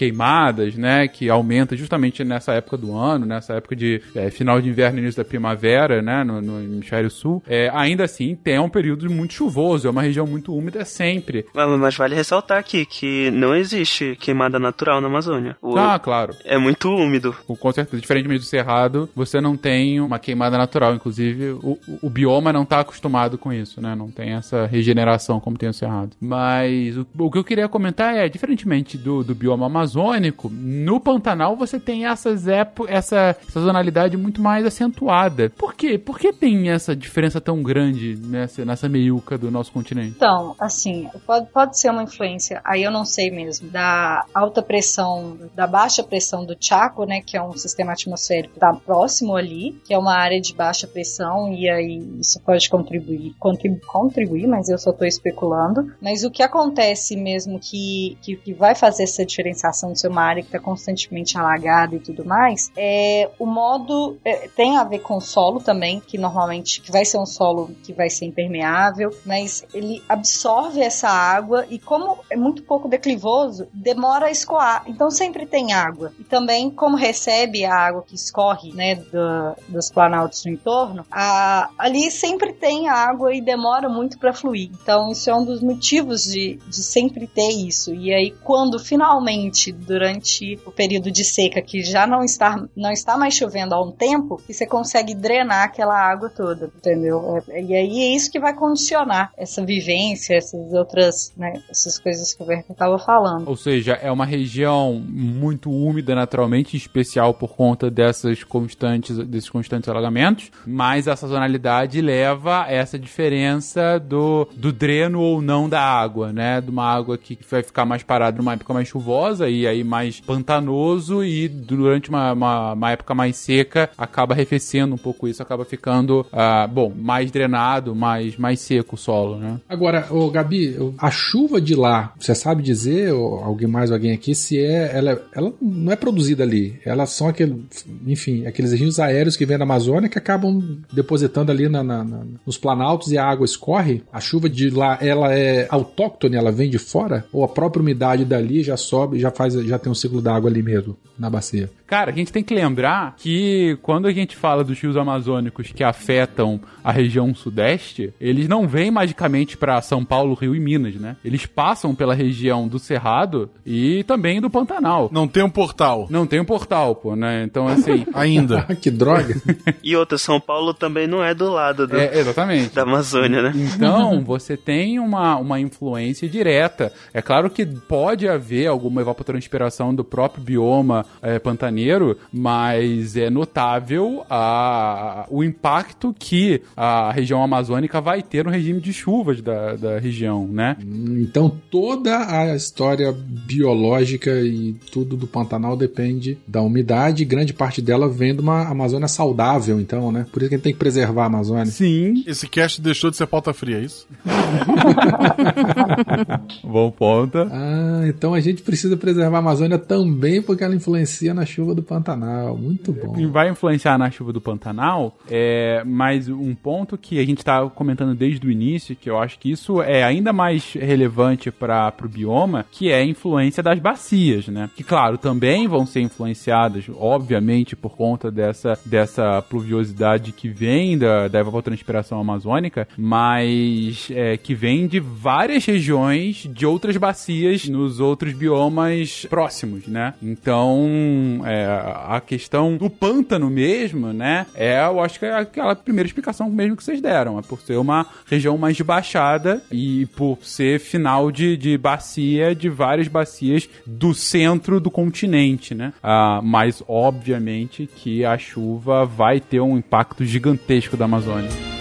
queimadas, né? Que aumenta justamente nessa época do ano, nessa época de é, final de inverno e início da primavera, né? No, no hemisfério sul. É, ainda assim, tem um período muito chuvoso, é uma região muito úmida sempre. Mas, vale ressaltar aqui que não existe queimada natural na Amazônia. O- Ah, claro. É muito úmido. Com certeza, diferentemente do cerrado, você não tem uma queimada natural. Inclusive, o, o bioma não está acostumado com isso, né? Não tem essa regeneração como tem o cerrado. Mas o, o que eu queria comentar é, diferentemente do, do bioma amazônico, no Pantanal você tem essas épo essa sazonalidade muito mais acentuada. Por quê? Por que tem essa diferença tão grande nessa, nessa meiuca do nosso continente? Então, assim, pode, pode ser uma influência, aí eu não sei mesmo, da alta pressão, da baixa pressão do Chaco, né, que é um sistema atmosférico que tá próximo ali, que é uma área de baixa pressão, e aí isso pode contribuir, contribu contribuir, mas eu só tô especulando. Mas o que acontece mesmo que, que, que vai fazer essa diferenciação de ser uma área que tá constantemente alagada e tudo mais, é o modo, é, tem a ver com o solo também, que normalmente que vai ser um solo que vai ser impermeável, mas ele absorve essa água e como é muito pouco declivoso, demora a escoar. Então sempre tem água. E também como recebe a água que escorre, né, do- dos planaltos no entorno, a- ali sempre tem água e demora muito para fluir. Então isso é um dos motivos de, de sempre ter isso. E aí quando finalmente durante o período de seca que já não está não está mais chovendo há um tempo, que você consegue drenar aquela água toda, entendeu? É- e aí é isso que vai condicionar essa vivência, essas outras, né, essas coisas que o Werther estava falando. Ou seja, é uma região muito úmida naturalmente, em especial por conta dessas constantes, desses constantes alagamentos, mas a sazonalidade leva a essa diferença do, do dreno ou não da água, né? De uma água que vai ficar mais parada numa época mais chuvosa e aí mais pantanoso e durante uma, uma, uma época mais seca acaba arrefecendo um pouco isso, acaba ficando, ah, bom, mais drenado, mais, mais seco o solo, né? Agora, ô Gabi, a chuva de lá, você sabe dizer, ou alguém mais, alguém aqui, se é. Ela, ela não é produzida ali. Elas são aquele, enfim, aqueles rios aéreos que vêm da Amazônia que acabam depositando ali na- na- na- nos planaltos e a água escorre. A chuva de lá, ela é autóctone, ela vem de fora? Ou a própria umidade dali já sobe, já faz, já tem um ciclo da água ali mesmo, na bacia? Cara, a gente tem que lembrar que quando a gente fala dos rios amazônicos que afetam a região sudeste, eles não vêm magicamente para São Paulo, Rio e Minas, né? Eles passam pela região do Cerrado e também do Pantanal. Não tem um portal. Não tem um portal, pô, né? Então, assim. Ainda. que droga. E outra, São Paulo também não é do lado do- É, exatamente. da Amazônia, né? Então, você tem uma, uma influência direta. É claro que pode haver alguma evapotranspiração do próprio bioma eh, pantaneiro, mas é notável a, o impacto que a região amazônica vai ter no regime de chuvas da, da região, né? Então toda a história biológica e tudo do Pantanal depende da umidade, e grande parte dela vem de uma Amazônia saudável, então, né? Por isso que a gente tem que preservar a Amazônia. Sim. Esse cast deixou de ser pauta fria, é isso? Bom ponto. Ah, então a gente precisa preservar a Amazônia. Amazônia também porque ela influencia na chuva do Pantanal. Muito bom. E vai influenciar na chuva do Pantanal, é, mas um ponto que a gente está comentando desde o início, que eu acho que isso é ainda mais relevante para o bioma, que é a influência das bacias, né? Que, claro, também vão ser influenciadas, obviamente, por conta dessa, dessa pluviosidade que vem da, da evapotranspiração amazônica, mas é, que vem de várias regiões de outras bacias nos outros biomas próximos, né? Então, é, a questão do pântano mesmo, né? É, eu acho que é aquela primeira explicação mesmo que vocês deram. É por ser uma região mais baixada e por ser final de, de bacia, de várias bacias do centro do continente, né? Ah, mas, obviamente, que a chuva vai ter um impacto gigantesco da Amazônia.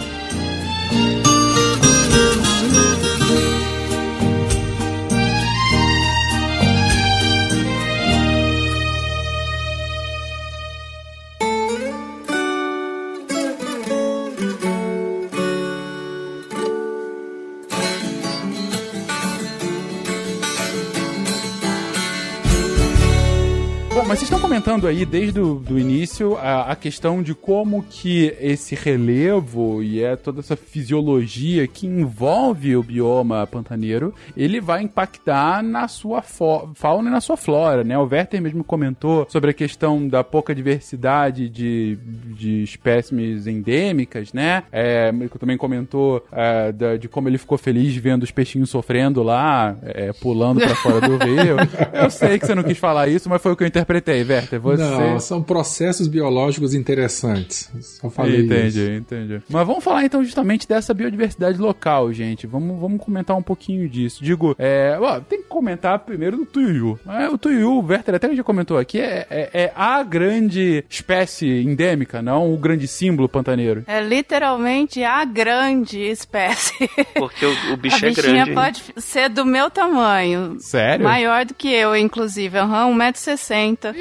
Comentando aí desde o do início a, a questão de como que esse relevo e é toda essa fisiologia que envolve o bioma pantaneiro, ele vai impactar na sua fauna e na sua flora, né? O Werther mesmo comentou sobre a questão da pouca diversidade de, de espécimes endêmicas, né? É, também comentou é, da- de como ele ficou feliz vendo os peixinhos sofrendo lá, é, pulando pra fora do rio. Eu sei que você não quis falar isso, mas foi o que eu interpretei, Werther. Você... Não, são processos biológicos interessantes. Só falei entendi, isso. entendi. Mas vamos falar então justamente dessa biodiversidade local, gente. Vamos, vamos comentar um pouquinho disso. Digo, é, ó, tem que comentar primeiro do tuiuiu. É, o tuiuiu, o Werther até já comentou aqui, é, é- é a grande espécie endêmica, não o grande símbolo pantaneiro. É literalmente a grande espécie. Porque o, o bicho a é bichinha grande. pode ser do meu tamanho. Sério? Maior do que eu, inclusive. Aham, 1,60m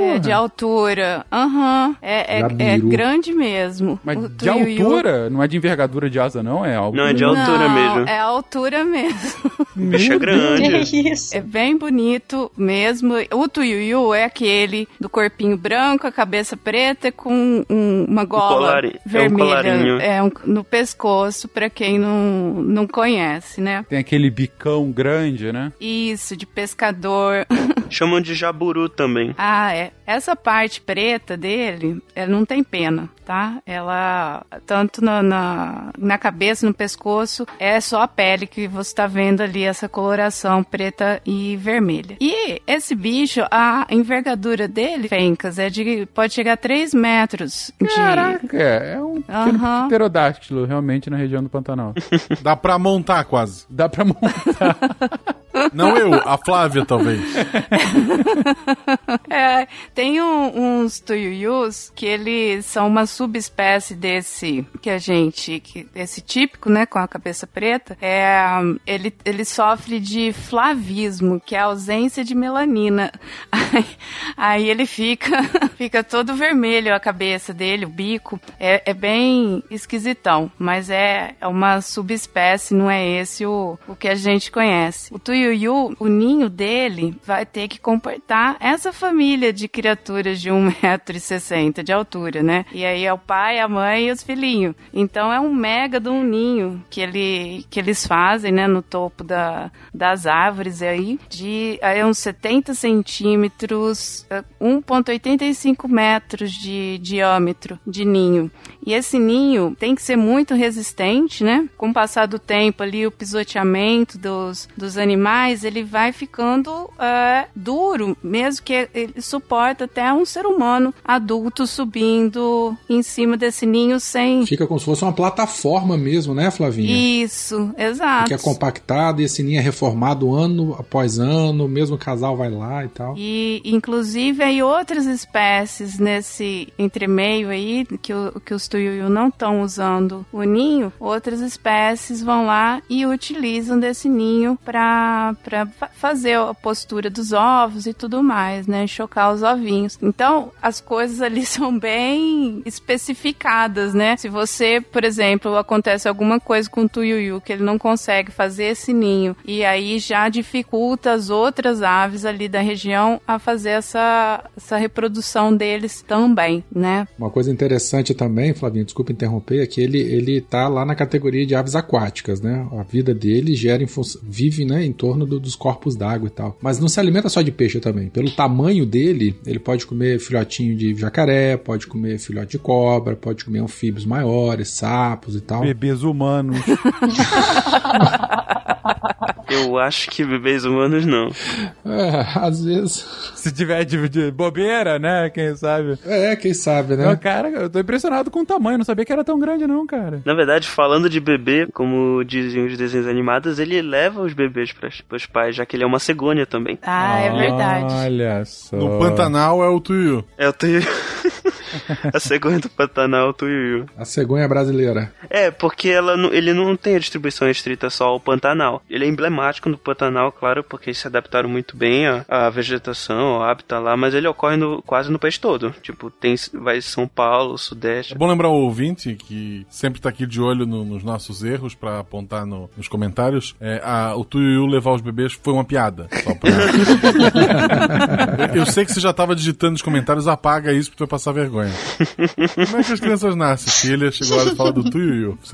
é, de altura. Aham. É, é, é Jabiru. grande mesmo. Mas O de altura? Não é de envergadura de asa, não? É algo. Não, é de altura Não, mesmo. É a altura mesmo. Bicho é grande. Que isso? É bem bonito mesmo. O tuiuiu é aquele do corpinho branco, a cabeça preta com um- uma gola colari- é um vermelha é um- no pescoço, pra quem não, não conhece, né? Tem aquele bicão grande, né? Isso, de pescador. Chamam de jaburu também. Ah, é. Essa parte preta dele, ela não tem pena, tá? Ela, tanto na, na, na cabeça, no pescoço, é só a pele que você tá vendo ali, essa coloração preta e vermelha. E esse bicho, a envergadura dele, Fencas, é de, pode chegar a 3 metros de... Caraca, é um pequeno Aham. pterodáctilo, realmente, na região do Pantanal. Dá pra montar quase. Dá pra montar. Não eu, a Flávia talvez. É, tem um- uns tuiuius que eles são uma subespécie desse que a gente, que, esse típico, né, com a cabeça preta. É, ele, ele sofre de flavismo, que é a ausência de melanina. Aí, aí ele fica, fica todo vermelho a cabeça dele, o bico. É, é bem esquisitão, mas é, é uma subespécie, não é esse o, o que a gente conhece. O tuiuiu, o ninho dele vai ter que comportar essa família de criaturas de 1,60m de altura, né? E aí é o pai, a mãe e os filhinhos. Então é um mega de um ninho que, ele, que eles fazem, né, no topo da, das árvores aí, de aí uns 70 centímetros, eh, 1,85 metros de diâmetro de ninho. E esse ninho tem que ser muito resistente, né? Com o passar do tempo ali, o pisoteamento dos, dos animais, ele vai ficando é, duro, mesmo que ele suporta até um ser humano adulto subindo em cima desse ninho sem... Fica como se fosse uma plataforma mesmo, né, Flavinha? Isso, exato. Que é compactado e esse ninho é reformado ano após ano, o mesmo casal vai lá e tal. E, inclusive, aí outras espécies nesse entremeio aí, que, o, que os tuiuiu não estão usando o ninho, outras espécies vão lá e utilizam desse ninho para fa- fazer a postura dos ovos e tudo mais, né? Chocar os ovinhos. Então, as coisas ali são bem especificadas, né? Se você, por exemplo, acontece alguma coisa com o tuiuiu que ele não consegue fazer esse ninho e aí já dificulta as outras aves ali da região a fazer essa, essa reprodução deles também, né? Uma coisa interessante também, Flavinho, desculpa interromper, é que ele, ele tá lá na categoria de aves aquáticas, né? A vida dele gera em vive né, em torno do- dos corpos d'água e tal. Mas não se alimenta só de peixe também. Pelo tamanho dele, ele pode comer filhotinho de jacaré, pode comer filhote de cobra, pode comer anfíbios maiores, sapos e tal. Bebês humanos. Eu acho que bebês humanos não. É, às vezes. Se tiver de, de bobeira, né? Quem sabe? É, quem sabe, né? Não, cara, eu tô impressionado com o tamanho. Não sabia que era tão grande, não, cara. Na verdade, falando de bebê, como dizem os desenhos animados, ele leva os bebês para os pais, já que ele é uma cegônia também. Ah, é verdade. Olha só. No Pantanal é o Tuiu. É o Tuiuiu. a cegônia do Pantanal o Tuiuiu. A cegonha brasileira. É, porque ela não- ele não tem a distribuição restrita só ao Pantanal. Ele é emblemático no Pantanal, claro, porque eles se adaptaram muito bem à, à vegetação, ao hábitat lá, mas ele ocorre no- quase no país todo. Tipo, tem vai São Paulo, Sudeste. É bom lembrar o ouvinte que sempre tá aqui de olho no- nos nossos erros pra apontar no- nos comentários. É, a- o Tuiu levar os bebês foi uma piada. Só pra... eu, eu sei que você já tava digitando nos comentários, apaga isso pra tu vai passar vergonha. Como é que as crianças nascem? Se ele chegou a hora de falar do Tuiu.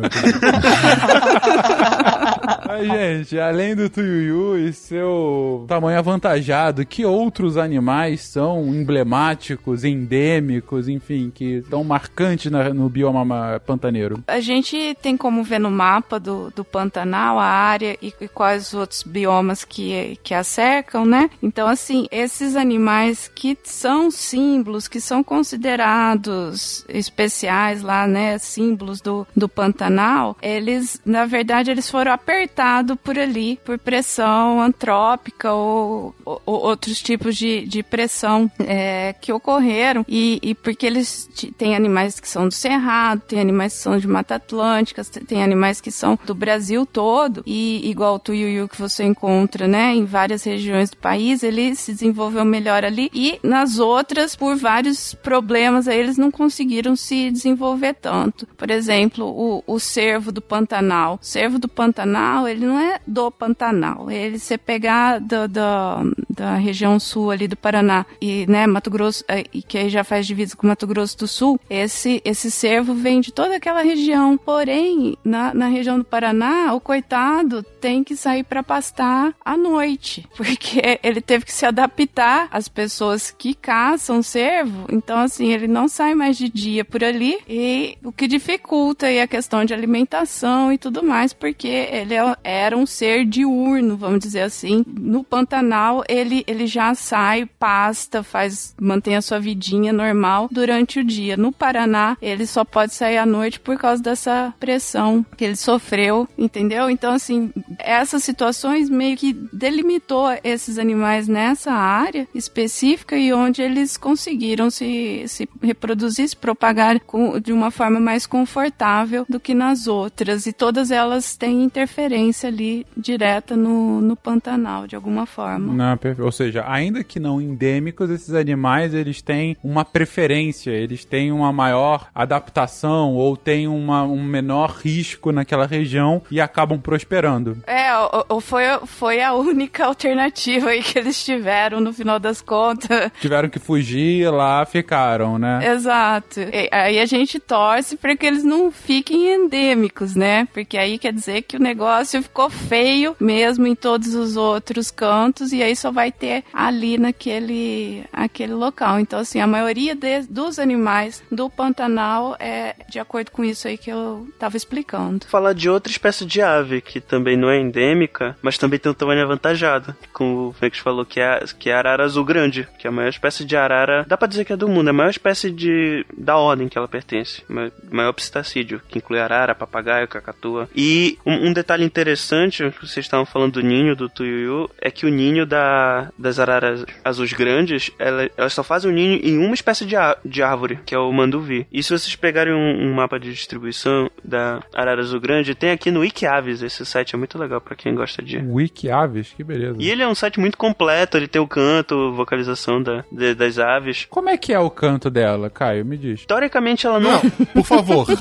Mas, gente, além do Tuiuiu e seu tamanho avantajado, que outros animais são emblemáticos, endêmicos, enfim, que estão marcantes na- no bioma ma- pantaneiro? A gente tem como ver no mapa do, do Pantanal a área e, e quais os outros biomas que, que a cercam, né? Então, assim, esses animais que são símbolos, que são considerados especiais lá, né? Símbolos do, do Pantanal, eles, na verdade, eles foram apertados por ali, por pressão antrópica ou, ou- ou outros tipos de, de pressão é, que ocorreram e, e porque eles têm animais que são do Cerrado, tem animais que são de Mata Atlântica, tem animais que são do Brasil todo e igual o tuiuiu que você encontra, né, em várias regiões do país, ele se desenvolveu melhor ali e nas outras, por vários problemas, aí eles não conseguiram se desenvolver tanto. Por exemplo, o, o cervo do Pantanal. O cervo do Pantanal, ele não é do Pantanal. Ele, você pegar do, do- da região sul ali do Paraná e, né, Mato Grosso, eh, e que aí já faz divisa com Mato Grosso do Sul, esse, esse cervo vem de toda aquela região. Porém, na, na região do Paraná, o coitado tem que sair para pastar à noite, porque ele teve que se adaptar às pessoas que caçam cervo. Então, assim, ele não sai mais de dia por ali e o que dificulta aí a questão de alimentação e tudo mais, porque ele é- era um ser diurno, vamos dizer assim. No Pantanal, ele, ele já sai, pasta, faz, mantém a sua vidinha normal durante o dia. No Paraná, ele só pode sair à noite por causa dessa pressão que ele sofreu, entendeu? Então, assim, essas situações meio que delimitou esses animais nessa área específica e onde eles conseguiram se, se reproduzir, se propagar com- de uma forma mais confortável do que nas outras. E todas elas têm interferência ali direta no, no Pantanal, de alguma forma. Não, ou seja, ainda que não endêmicos, esses animais eles têm uma preferência, eles têm uma maior adaptação ou têm uma, um menor risco naquela região e acabam prosperando. É, o- o- foi, foi a única alternativa aí que eles tiveram no final das contas. Tiveram que fugir lá, ficaram, né? Exato. E aí a gente torce para que eles não fiquem endêmicos, né? Porque aí quer dizer que o negócio ficou feio mesmo em todos os outros cantos e aí só vai ter ali naquele aquele local. Então, assim, a maioria de- dos animais do Pantanal é de acordo com isso aí que eu tava explicando. Falar de outra espécie de ave que também não é endêmica, mas também tem um tamanho avantajado. Como o Fênix falou, que é, que é a arara azul grande, que é a maior espécie de arara. Dá pra dizer que é do mundo, é a maior espécie de. da ordem que ela pertence. Ma- Maior psitacídeo, que inclui arara, papagaio, cacatua. E um, um detalhe interessante interessante, que vocês estavam falando do ninho do Tuiuiu, é que o ninho da, das araras azuis grandes, ela, elas só fazem o ninho em uma espécie de, á- de árvore, que é o manduvi. E se vocês pegarem um, um mapa de distribuição da arara azul grande, tem aqui no Wikiaves, esse site é muito legal pra quem gosta de... Wiki Aves, que beleza. E ele é um site muito completo, ele tem o canto, vocalização da, de- das aves. Como é que é o canto dela, Caio? Me diz. Teoricamente ela não... Por favor.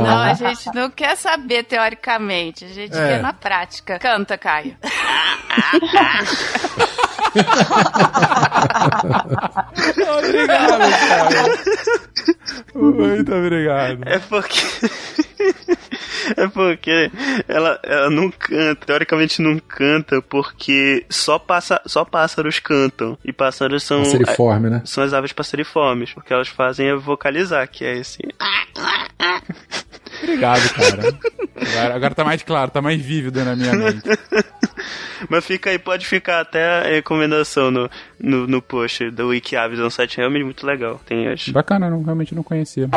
Não, a gente não quer saber teoricamente, a gente É. quer na prática. Canta, Caio. obrigado, Caio. Muito obrigado. É porque. é porque ela, ela não canta, teoricamente não canta, porque só, passa, só pássaros cantam. E pássaros são. Passeriforme, né? São as aves passeriformes. O que elas fazem é vocalizar, que é esse. Obrigado, cara. Agora, agora tá mais claro, tá mais vívido na minha mente. Mas fica aí, pode ficar até a recomendação no, no, no post do Wikiaves. É um site realmente muito legal. Tem as. Bacana, eu não, realmente não conhecia.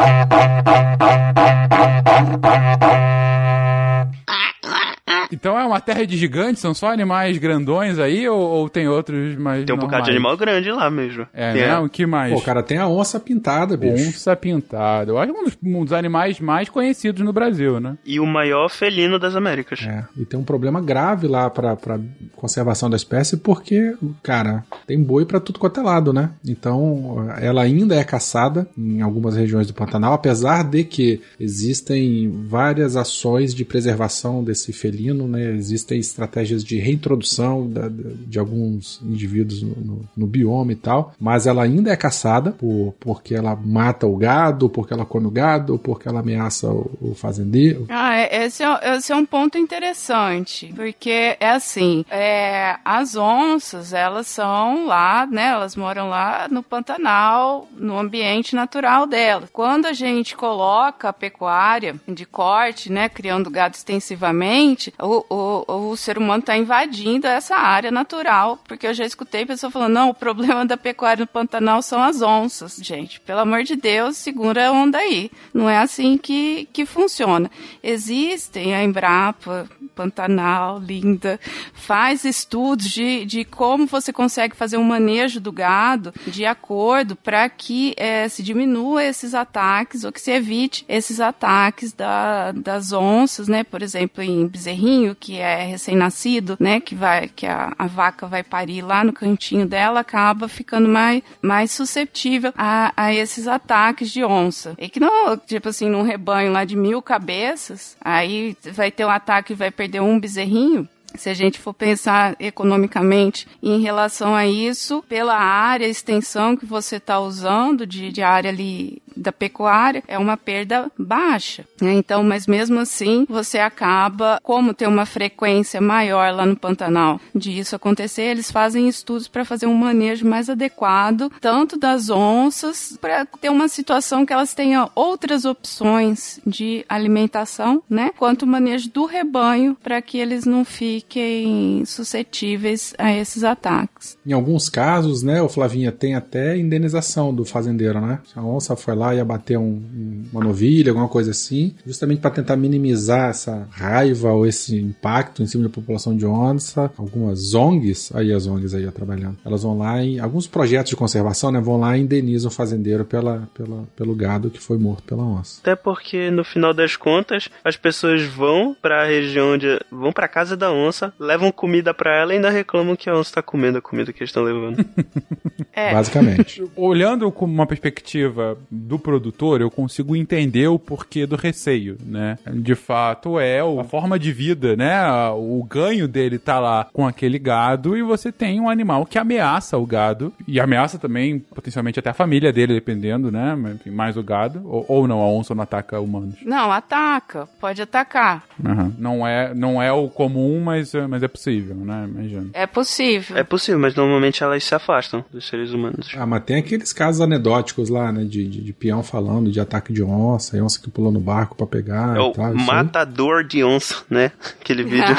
Então é uma terra de gigantes? São só animais grandões aí ou, ou tem outros mais Tem um bocado de animal grande lá mesmo. É, Tem não? O que mais? Pô, cara, tem a onça pintada, bicho. Onça pintada. Eu acho um dos, um dos animais mais conhecidos no Brasil, né? E o maior felino das Américas. É, e tem um problema grave lá pra, pra conservação da espécie, porque, cara, tem boi pra tudo quanto é lado, né? Então, ela ainda é caçada em algumas regiões do Pantanal, apesar de que existem várias ações de preservação desse felino, né? Existem estratégias de reintrodução da- de alguns indivíduos no, no- no bioma e tal, mas ela ainda é caçada por, porque ela mata o gado, porque ela come o gado, porque ela ameaça o, o fazendeiro. Ah, é- esse é, esse é um ponto interessante, porque é assim, é, as onças, elas são lá, né, elas moram lá no Pantanal, no ambiente natural delas. Quando a gente coloca a pecuária de corte, né, criando gado extensivamente, o, o, o ser humano está invadindo essa área natural, porque eu já escutei pessoa falando, não, o problema da pecuária no Pantanal são as onças. Gente, pelo amor de Deus, segura a onda aí. Não é assim que, que funciona. Existem a Embrapa, Pantanal, linda, faz estudos de, de como você consegue fazer um manejo do gado de acordo para que eh, se diminua esses ataques ou que se evite esses ataques da, das onças, né? Por exemplo, em bezerrinho, que é recém-nascido, né? Que vai, que a, a vaca vai parir lá no cantinho dela, acaba ficando mais, mais susceptível a, a esses ataques de onça. E que não, tipo assim, num rebanho lá de mil cabeças, aí vai ter um ataque e vai perder um bezerrinho. Se a gente for pensar economicamente em relação a isso, pela área, extensão que você está usando de, de área ali da pecuária, é uma perda baixa. né? Então, mas mesmo assim, você acaba, como tem uma frequência maior lá no Pantanal de isso acontecer, eles fazem estudos para fazer um manejo mais adequado, tanto das onças, para ter uma situação que elas tenham outras opções de alimentação, né? Quanto o manejo do rebanho, para que eles não fiquem suscetíveis a esses ataques. Em alguns casos, né, o Flavinha tem até indenização do fazendeiro, né? Se a onça foi lá e abater um, um- uma novilha, alguma coisa assim, justamente para tentar minimizar essa raiva ou esse impacto em cima da população de onça. Algumas ONGs, aí as ONGs aí trabalhando, elas vão lá em alguns projetos de conservação, né, vão lá e indenizam o fazendeiro pela, pela, pelo gado que foi morto pela onça. Até porque no final das contas, as pessoas vão pra região de. vão pra casa da onça, levam comida pra ela e ainda reclamam que a onça tá comendo a comida que eles estão levando. É. Basicamente. Olhando com uma perspectiva do produtor, eu consigo entender o porquê do receio, né? De fato, é a forma de vida, né? O ganho dele tá lá com aquele gado e você tem um animal que ameaça o gado e ameaça também potencialmente até a família dele, dependendo, né? Mais o gado ou, ou não, a onça não ataca humanos. Não, ataca, pode atacar. Aham. Não é, não é o comum, mas, é- mas é possível, né? Imagina. É possível. é possível, mas normalmente elas se afastam dos seres humanos. Ah, mas tem aqueles casos anedóticos lá, né, de, de, de peão falando de ataque de onça, e onça que pulou no barco pra pegar É o tal. matador de onça, né? Aquele vídeo.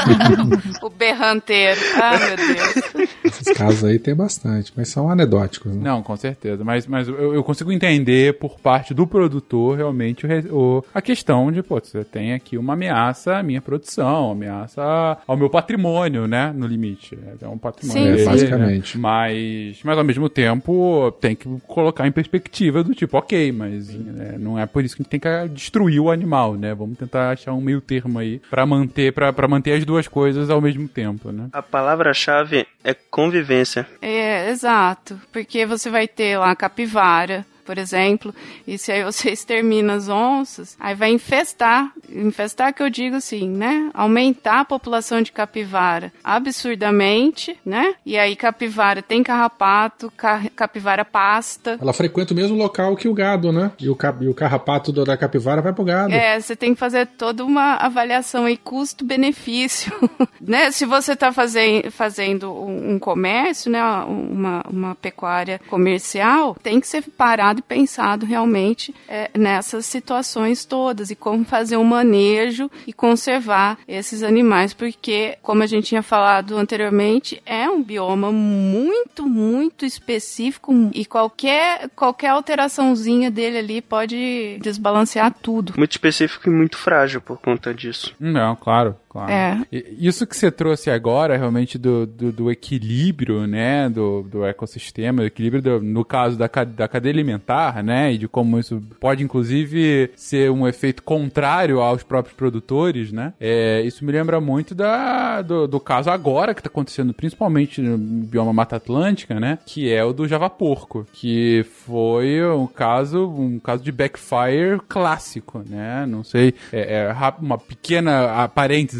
o berranteiro. Ah, meu Deus. Esses casos aí tem bastante, mas são anedóticos. Né? Não, com certeza. Mas, mas eu, eu consigo entender por parte do produtor realmente o, o- a questão de, pô, você tem aqui uma ameaça à minha produção, ameaça ao meu patrimônio, né? No limite. É um patrimônio Sim, dele, sim. basicamente. né? Mas, mas ao mesmo tempo tem que colocar em perspectiva do tipo, ok, mas né, não é por isso que a gente tem que destruir o animal, né? Vamos tentar achar um meio termo aí pra manter, pra manter as duas coisas ao mesmo tempo, né? A palavra-chave é convivência. É, exato. Porque você vai ter lá a capivara, por exemplo, e se aí você extermina as onças, aí vai infestar. Infestar que eu digo assim, né? Aumentar a população de capivara absurdamente, né? E aí capivara tem carrapato, ca- capivara pasta. Ela frequenta o mesmo local que o gado, né? E o, e o carrapato da capivara vai pro gado. É, você tem que fazer toda uma avaliação aí, custo-benefício, né? Se você está fazen fazendo um, um comércio, né, uma, uma pecuária comercial, tem que ser parado e pensado realmente é, nessas situações todas e como fazer um manejo e conservar esses animais, porque, como a gente tinha falado anteriormente, é um bioma muito, muito específico e qualquer, qualquer alteraçãozinha dele ali pode desbalancear tudo. Muito específico e muito frágil por conta disso. Não, claro, claro. É. Isso que você trouxe agora, realmente, do, do, do equilíbrio, né, do, do ecossistema, do equilíbrio, do- no caso da, da cadeia alimentar, né, e de como isso pode, inclusive, ser um efeito contrário aos próprios produtores, né, é, isso me lembra muito da, do, do caso agora que está acontecendo, principalmente no bioma Mata Atlântica, né, que é o do Java Porco, que foi um caso, um caso de backfire clássico, né, não sei, é, é uma pequena ah,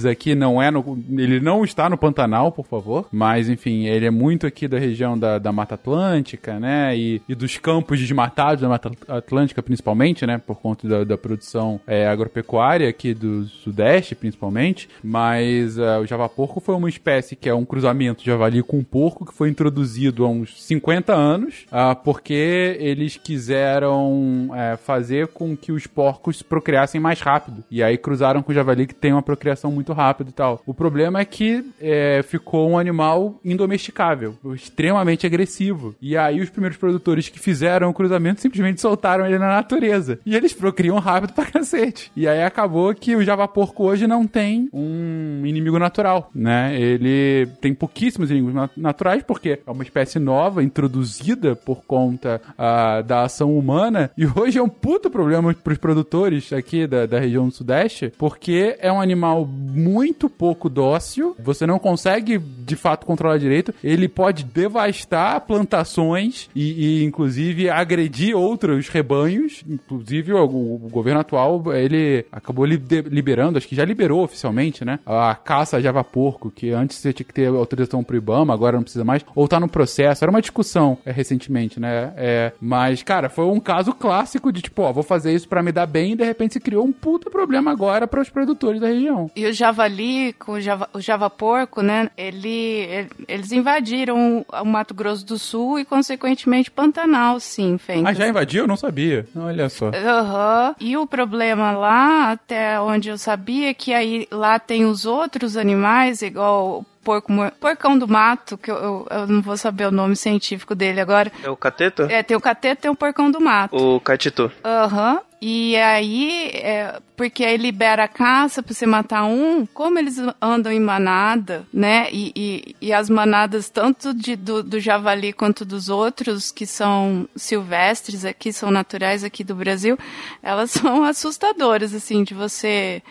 aqui, não é no, ele não está no Pantanal, por favor, mas enfim, ele é muito aqui da região da, da Mata Atlântica, né, e, e dos campos desmatados da Mata Atlântica principalmente, né, por conta da, da produção é, agropecuária aqui do Sudeste, principalmente, mas ah, o javaporco foi uma espécie que é um cruzamento de javali com porco que foi introduzido há uns 50 anos, ah, porque eles quiseram é, fazer com que os porcos procriassem mais rápido. E aí cruzaram com o javali que tem uma procriação muito rápida e tal. O problema é que é, ficou um animal indomesticável, extremamente agressivo. E aí os primeiros produtores que fizeram o cruzamento simplesmente soltaram ele na natureza. E eles procriam rápido pra cacete. E aí acabou que o javaporco hoje não tem um inimigo natural, né? Ele tem pouquíssimos inimigos nat- naturais porque é uma espécie nova, introduzida por conta ah, da ação humana. E hoje é um puto problema pros produtores aqui da, da região do Sudeste, porque é um animal muito pouco dócil. Você não consegue, de fato, controlar direito. Ele pode devastar plantações e, e, inclusive, agredir outros rebanhos. Inclusive, o, o governo atual, ele acabou li- de- liberando, acho que já liberou oficialmente, né? A caça a java-porco, que antes você tinha que ter autorização pro Ibama, agora não precisa mais. Ou tá no processo. Era uma discussão é, recentemente, né? É, mas, cara, foi um caso clássico de tipo, ó, vou fazer isso pra me dar bem e de repente se criou um puta problema agora para os produtores da região. E o javali, com o java, o java porco, né? Ele, ele- eles invadiram o Mato Grosso do Sul e, consequentemente, Pantanal, sim. Ah, já invadiu? Eu não sabia. Olha só. Aham. E o problema lá, até onde eu sabia, é que aí lá tem os outros animais, igual o porco, mo- porcão do mato, que eu, eu, eu não vou saber o nome científico dele agora. É o cateto? É, tem o cateto e tem o porcão do mato. O caetito. Aham. E aí, é, porque aí libera a caça pra você matar um, como eles andam em manada, né? E, e, e as manadas, tanto de, do, do javali quanto dos outros, que são silvestres aqui, são naturais aqui do Brasil, elas são assustadoras, assim, de você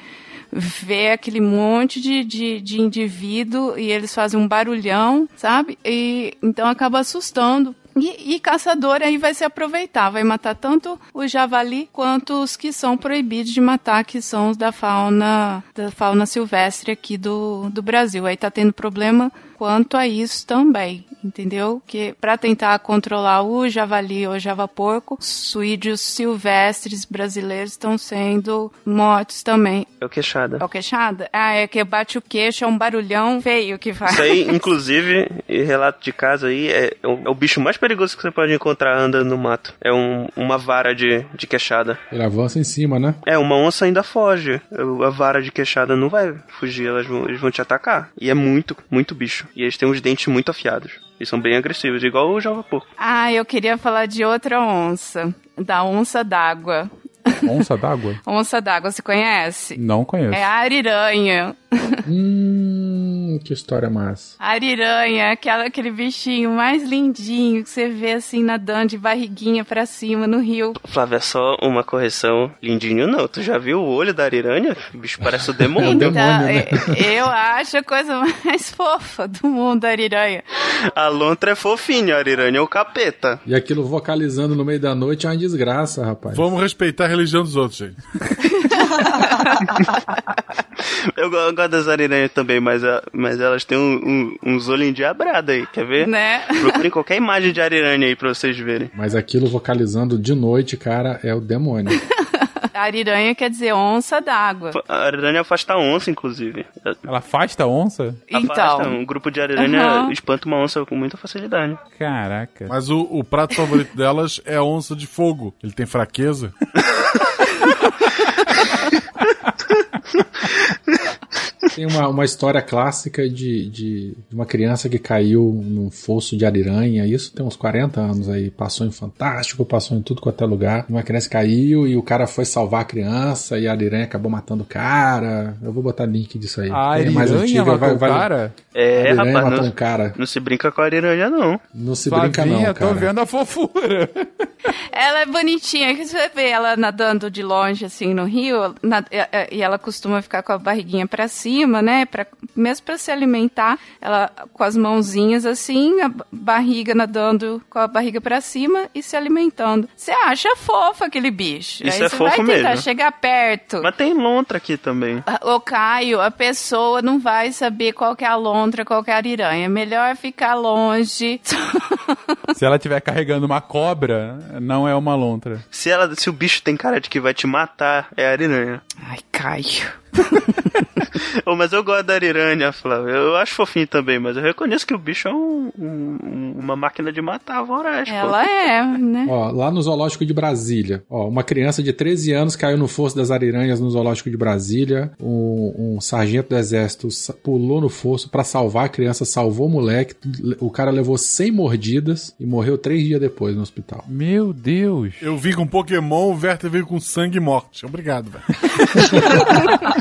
ver aquele monte de, de, de indivíduo e eles fazem um barulhão, sabe? E então acaba assustando. E, e caçador aí vai se aproveitar, vai matar tanto o javali quanto os que são proibidos de matar, que são os da fauna, da fauna silvestre aqui do, do Brasil. Aí tá tendo problema quanto a isso também, entendeu? Que para tentar controlar o javali ou javaporco, suídeos silvestres brasileiros estão sendo mortos também. É o queixada. É o queixada? Ah, é que bate o queixo, é um barulhão feio que faz. Isso aí, inclusive, e relato de casa aí, é, é o, é o bicho mais perigoso que você pode encontrar andando no mato. É um- uma vara de, de queixada. Ele avança em cima, né? É, uma onça ainda foge. A vara de queixada não vai fugir, elas vão, eles vão te atacar. E é muito, muito bicho. E eles têm uns dentes muito afiados. E são bem agressivos, igual o Java Porco. Ah, eu queria falar de outra onça. Da onça d'água. Onça d'água? Onça d'água, você conhece? Não conheço. É a ariranha. Hum, que história massa. A ariranha, aquela, aquele bichinho mais lindinho que você vê assim nadando de barriguinha pra cima no rio. Flávia, só uma correção. Lindinho não. Tu já viu o olho da ariranha? O bicho parece o demônio. Então, demônio, né? é- eu acho a coisa mais fofa do mundo, a ariranha. A lontra é fofinha, a ariranha é o capeta. E aquilo vocalizando no meio da noite é uma desgraça, rapaz. Vamos respeitar a religião dos outros, gente. Eu, eu gosto das ariranhas também, mas, a- mas elas têm um- um- uns olhos endiabrados aí, quer ver? Né? Procurem qualquer imagem de ariranha aí pra vocês verem. Mas aquilo vocalizando de noite, cara, é o demônio. A ariranha quer dizer onça d'água. A ariranha afasta a onça, inclusive. Ela afasta a onça? Afasta, Então, um grupo de ariranha Aham. espanta uma onça com muita facilidade. Caraca. Mas o, o prato favorito delas é a onça de fogo. Ele tem fraqueza. Tem uma, uma história clássica de, de, de uma criança que caiu num fosso de ariranha. Isso tem uns 40 anos aí. Passou em Fantástico, passou em tudo quanto é lugar. Uma criança caiu e o cara foi salvar a criança e a ariranha acabou matando o cara. Eu vou botar link disso aí. A é mais ariranha antiga, matou vai, o vai- cara? É, ariranha rapaz, matou não, um cara. não se brinca com a ariranha, não. Não se brinca Flavinha, não, tô cara. vendo a fofura. ela é bonitinha, que você vê ela nadando de longe, assim, no rio, na- e ela costuma ficar com a barriguinha pra cima, né, pra, mesmo pra se alimentar, ela com as mãozinhas, assim, a ba- barriga nadando com a barriga pra cima e se alimentando. Você acha fofo aquele bicho. Isso Aí é você fofo vai tentar mesmo. chegar perto. Mas tem lontra aqui também. Ô, Caio, a pessoa não vai saber qual que é a lontra, qual que é a ariranha. Melhor ficar longe. Se ela estiver carregando uma cobra, não é uma lontra. Se, ela, se o bicho tem cara de que vai te matar, é a ariranha. Ai, Caio. Ô, mas eu gosto da ariranha, Flávio. Eu acho fofinho também, mas eu reconheço que o bicho é um- um- uma máquina de matar voraz, pô. Ela é, né? Ó, lá no Zoológico de Brasília, ó, uma criança de 13 anos caiu no fosso das ariranhas no Zoológico de Brasília. Um, um sargento do exército pulou no fosso pra salvar a criança, salvou o moleque. O cara levou 100 mordidas e morreu três dias depois no hospital. Meu Deus. Eu vim com Pokémon, o Werther veio com sangue e morte. Obrigado, velho.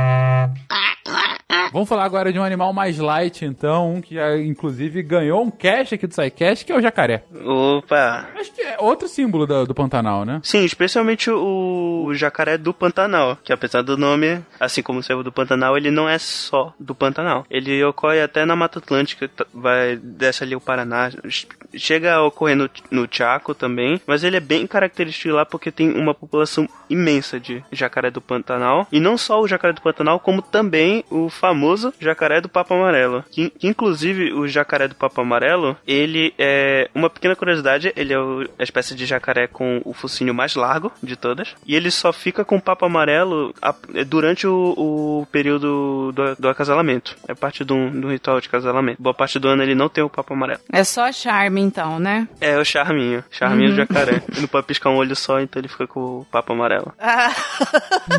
Vamos falar agora de um animal mais light, então, um que já, inclusive ganhou um cash aqui do SciCast, que é o jacaré. Opa! Acho que é outro símbolo da- do Pantanal, né? Sim, especialmente o, o jacaré do Pantanal, que apesar do nome, assim como o servo do Pantanal, ele não é só do Pantanal. Ele ocorre até na Mata Atlântica, vai desce ali o Paraná, chega a ocorrer no, no Chaco também, mas ele é bem característico lá porque tem uma população imensa de jacaré do Pantanal, e não só o jacaré do Pantanal, como também o famoso jacaré do Papo Amarelo, que, que inclusive o jacaré do Papo Amarelo, ele é uma pequena curiosidade, ele é o- a espécie de jacaré com o focinho mais largo de todas, e ele só fica com o papo amarelo a- durante o, o período do, do acasalamento. É parte do, do ritual de casalamento. Boa parte do ano ele não tem o papo amarelo. É só charme, então, né? É o charminho, charminho do jacaré. Ele não pode piscar um olho só, então ele fica com o papo amarelo.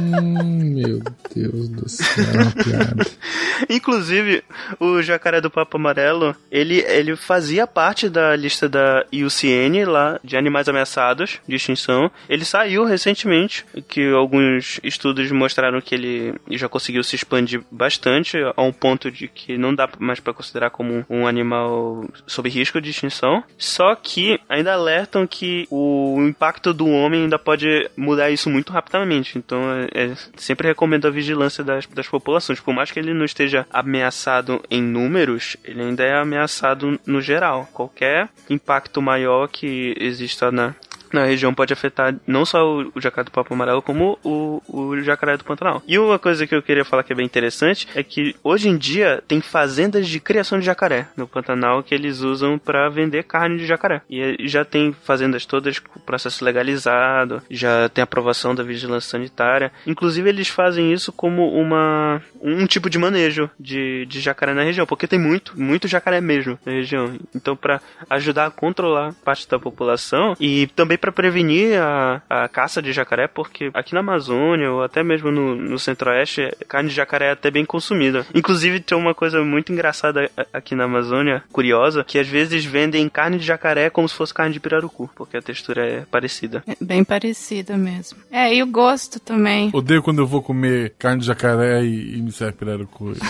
Hum, meu Deus do céu, é uma piada. Inclusive, o jacaré do papo amarelo, ele, ele fazia parte da lista da IUCN lá de animais ameaçados de extinção. Ele saiu recentemente, que alguns estudos mostraram que ele já conseguiu se expandir bastante a um ponto de que não dá mais para considerar como um animal sob risco de extinção. Só que ainda alertam que o impacto do homem ainda pode mudar isso muito rapidamente. Então, é, é- sempre recomendo a vigilância das, das populações. Por mais que ele não esteja ameaçado em números, ele ainda é ameaçado no geral. Qualquer impacto maior que exista na, na região pode afetar não só o, o jacaré do papo amarelo, como o, o jacaré do Pantanal. E uma coisa que eu queria falar que é bem interessante é que hoje em dia tem fazendas de criação de jacaré no Pantanal que eles usam para vender carne de jacaré. E eh, já tem fazendas todas com processo legalizado, já tem aprovação da vigilância sanitária. Inclusive eles fazem isso como uma um tipo de manejo de, de jacaré na região, porque tem muito, muito jacaré mesmo na região. Então para ajudar a controlar parte da população e também para prevenir a, a caça de jacaré, porque aqui na Amazônia ou até mesmo no, no centro-oeste, carne de jacaré é até bem consumida. Inclusive, tem uma coisa muito engraçada aqui na Amazônia, curiosa, que às vezes vendem carne de jacaré como se fosse carne de pirarucu, porque a textura é parecida. É bem parecida mesmo. É, e o gosto também. Odeio quando eu vou comer carne de jacaré e, e me serve pirarucu.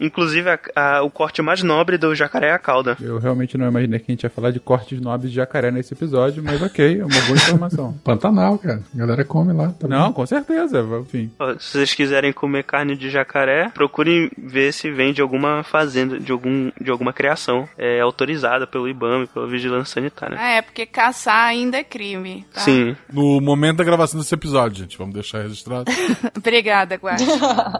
Inclusive, a, a, o corte mais nobre do jacaré é a cauda. Eu realmente não imaginei que a gente ia falar de cortes nobres de jacaré nesse episódio, mas ok, é uma boa informação. Pantanal, cara. A galera come lá. Tá não, com certeza. Enfim. Se vocês quiserem comer carne de jacaré, procurem ver se vem de alguma fazenda, de, algum, de alguma criação é, autorizada pelo IBAMA, pela Vigilância Sanitária. Ah, é, porque caçar ainda é crime. Tá? Sim. No momento da gravação desse episódio, gente. Vamos deixar registrado. Obrigada, Guarda.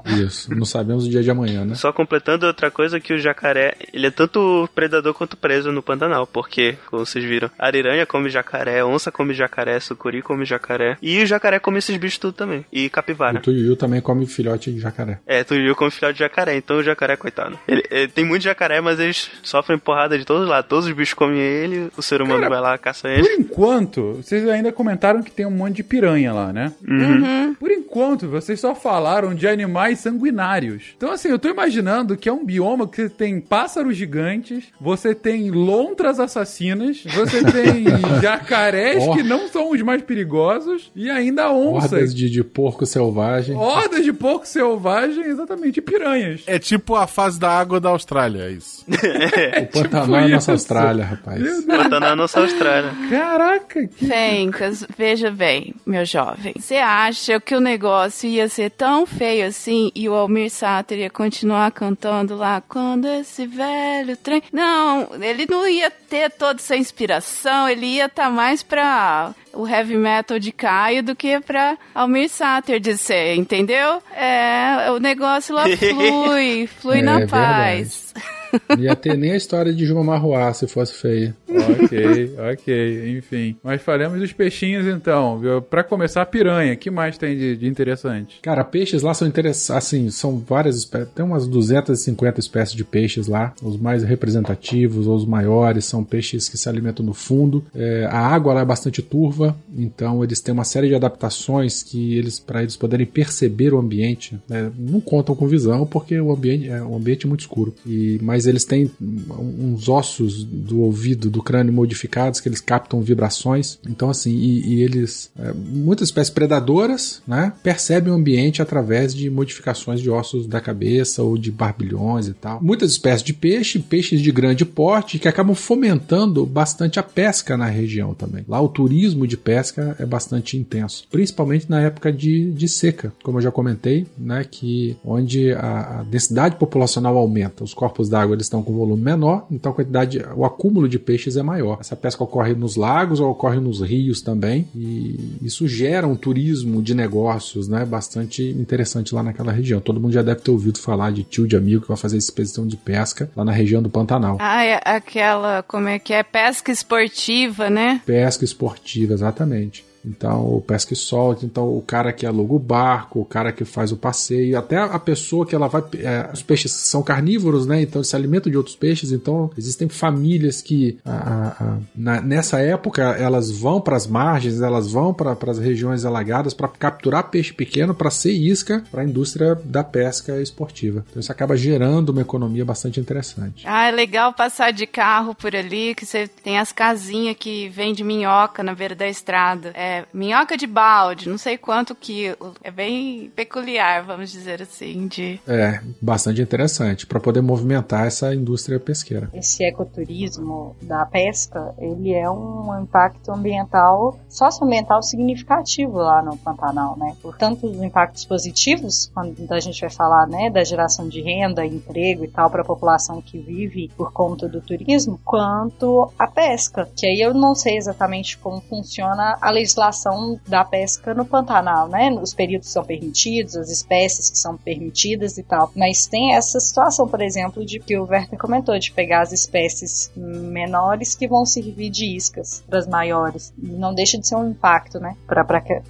Isso. Não sabemos o dia de amanhã, né? Só completando outra coisa que o jacaré, ele é tanto predador quanto preso no Pantanal, porque, como vocês viram, ariranha come jacaré, onça come jacaré, sucuri come jacaré, e o jacaré come esses bichos tudo também, e capivara. O tuiuiu também come filhote de jacaré. É, tuiuiu come filhote de jacaré, então o jacaré, coitado. Ele, ele, tem muito jacaré, mas eles sofrem porrada de todos lá, todos os bichos comem ele, o ser humano Cara, vai lá, caça ele. Por enquanto, vocês ainda comentaram que tem um monte de piranha lá, né? Uhum. Por enquanto, vocês só falaram de animais sanguinários. Então, assim, eu tô imaginando que é um bioma que tem pássaros gigantes, você tem lontras assassinas, você tem jacarés que não são os mais perigosos e ainda onças. Hordas de, de porco selvagem. Hordas de porco selvagem, exatamente, e piranhas. É tipo a fase da água da Austrália, é isso. o Pantanal é tipo nossa isso. Austrália, rapaz. Deus. Pantanal é nossa Austrália. Caraca, que... Fencas, veja bem, meu jovem. Você acha que o negócio ia ser tão feio assim e o Almir Sater ia continuar cantando lá quando esse velho trem. Não, ele não ia ter toda essa inspiração, ele ia estar mais pra o heavy metal de Caio do que pra Almir Sater de ser, entendeu? É, o negócio lá flui, flui É na verdade. Não ia ter nem a história de Juma Marruá se fosse feia. ok, ok, enfim. Mas falamos dos peixinhos então. viu? Pra começar, a piranha. O que mais tem de, de interessante? Cara, peixes lá são interessantes, assim, são várias espécies, tem umas 250 espécies de peixes lá, os mais representativos ou os maiores são peixes que se alimentam no fundo. É, a água lá é bastante turva, então eles têm uma série de adaptações que eles, para eles poderem perceber o ambiente, né, não contam com visão porque o ambiente é um ambiente muito escuro. E, mas eles têm uns ossos do ouvido, do crânio modificados que eles captam vibrações. Então assim, e, e eles é, muitas espécies predadoras, né, percebem o ambiente através de modificações de ossos da cabeça ou de barbilhões e tal. Muitas espécies de peixe, peixes de grande porte que acabam fomentando bastante a pesca na região também. Lá o turismo de pesca é bastante intenso, principalmente na época de, de seca, como eu já comentei, né, que onde a, a densidade populacional aumenta, os corpos d'água eles estão com volume menor, então a quantidade, o acúmulo de peixes é maior. Essa pesca ocorre nos lagos ou ocorre nos rios também, e isso gera um turismo de negócios, né, bastante interessante lá naquela região. Todo mundo já deve ter ouvido falar de tio de amigo que vai fazer expedição de pesca lá na região do Pantanal. Ah, é aquela, como é que é? Pesca esportiva, né? Pesca esportiva, exatamente. Então, o pesca e solta, então o cara que aluga o barco, o cara que faz o passeio, até a pessoa que ela vai. é, os peixes são carnívoros, né? Então se alimentam de outros peixes. Então existem famílias que a- a- a- na- nessa época elas vão para as margens, elas vão para as regiões alagadas para capturar peixe pequeno para ser isca para a indústria da pesca esportiva. Então isso acaba gerando uma economia bastante interessante. Ah, é legal passar de carro por ali, que você tem as casinhas que vende minhoca na beira da estrada. É, minhoca de balde, não sei quanto quilo. É bem peculiar, vamos dizer assim, de... É, bastante interessante para poder movimentar essa indústria pesqueira. Esse ecoturismo da pesca, ele é um impacto ambiental, socioambiental significativo lá no Pantanal, né? Por tanto os impactos positivos, quando a gente vai falar, né, da geração de renda, emprego e tal para a população que vive por conta do turismo, quanto a pesca, que aí eu não sei exatamente como funciona a legislação legislação da pesca no Pantanal, né? Os períodos que são permitidos, as espécies que são permitidas e tal. Mas tem essa situação, por exemplo, de que o Werther comentou, de pegar as espécies menores que vão servir de iscas para as maiores. Não deixa de ser um impacto, né? Para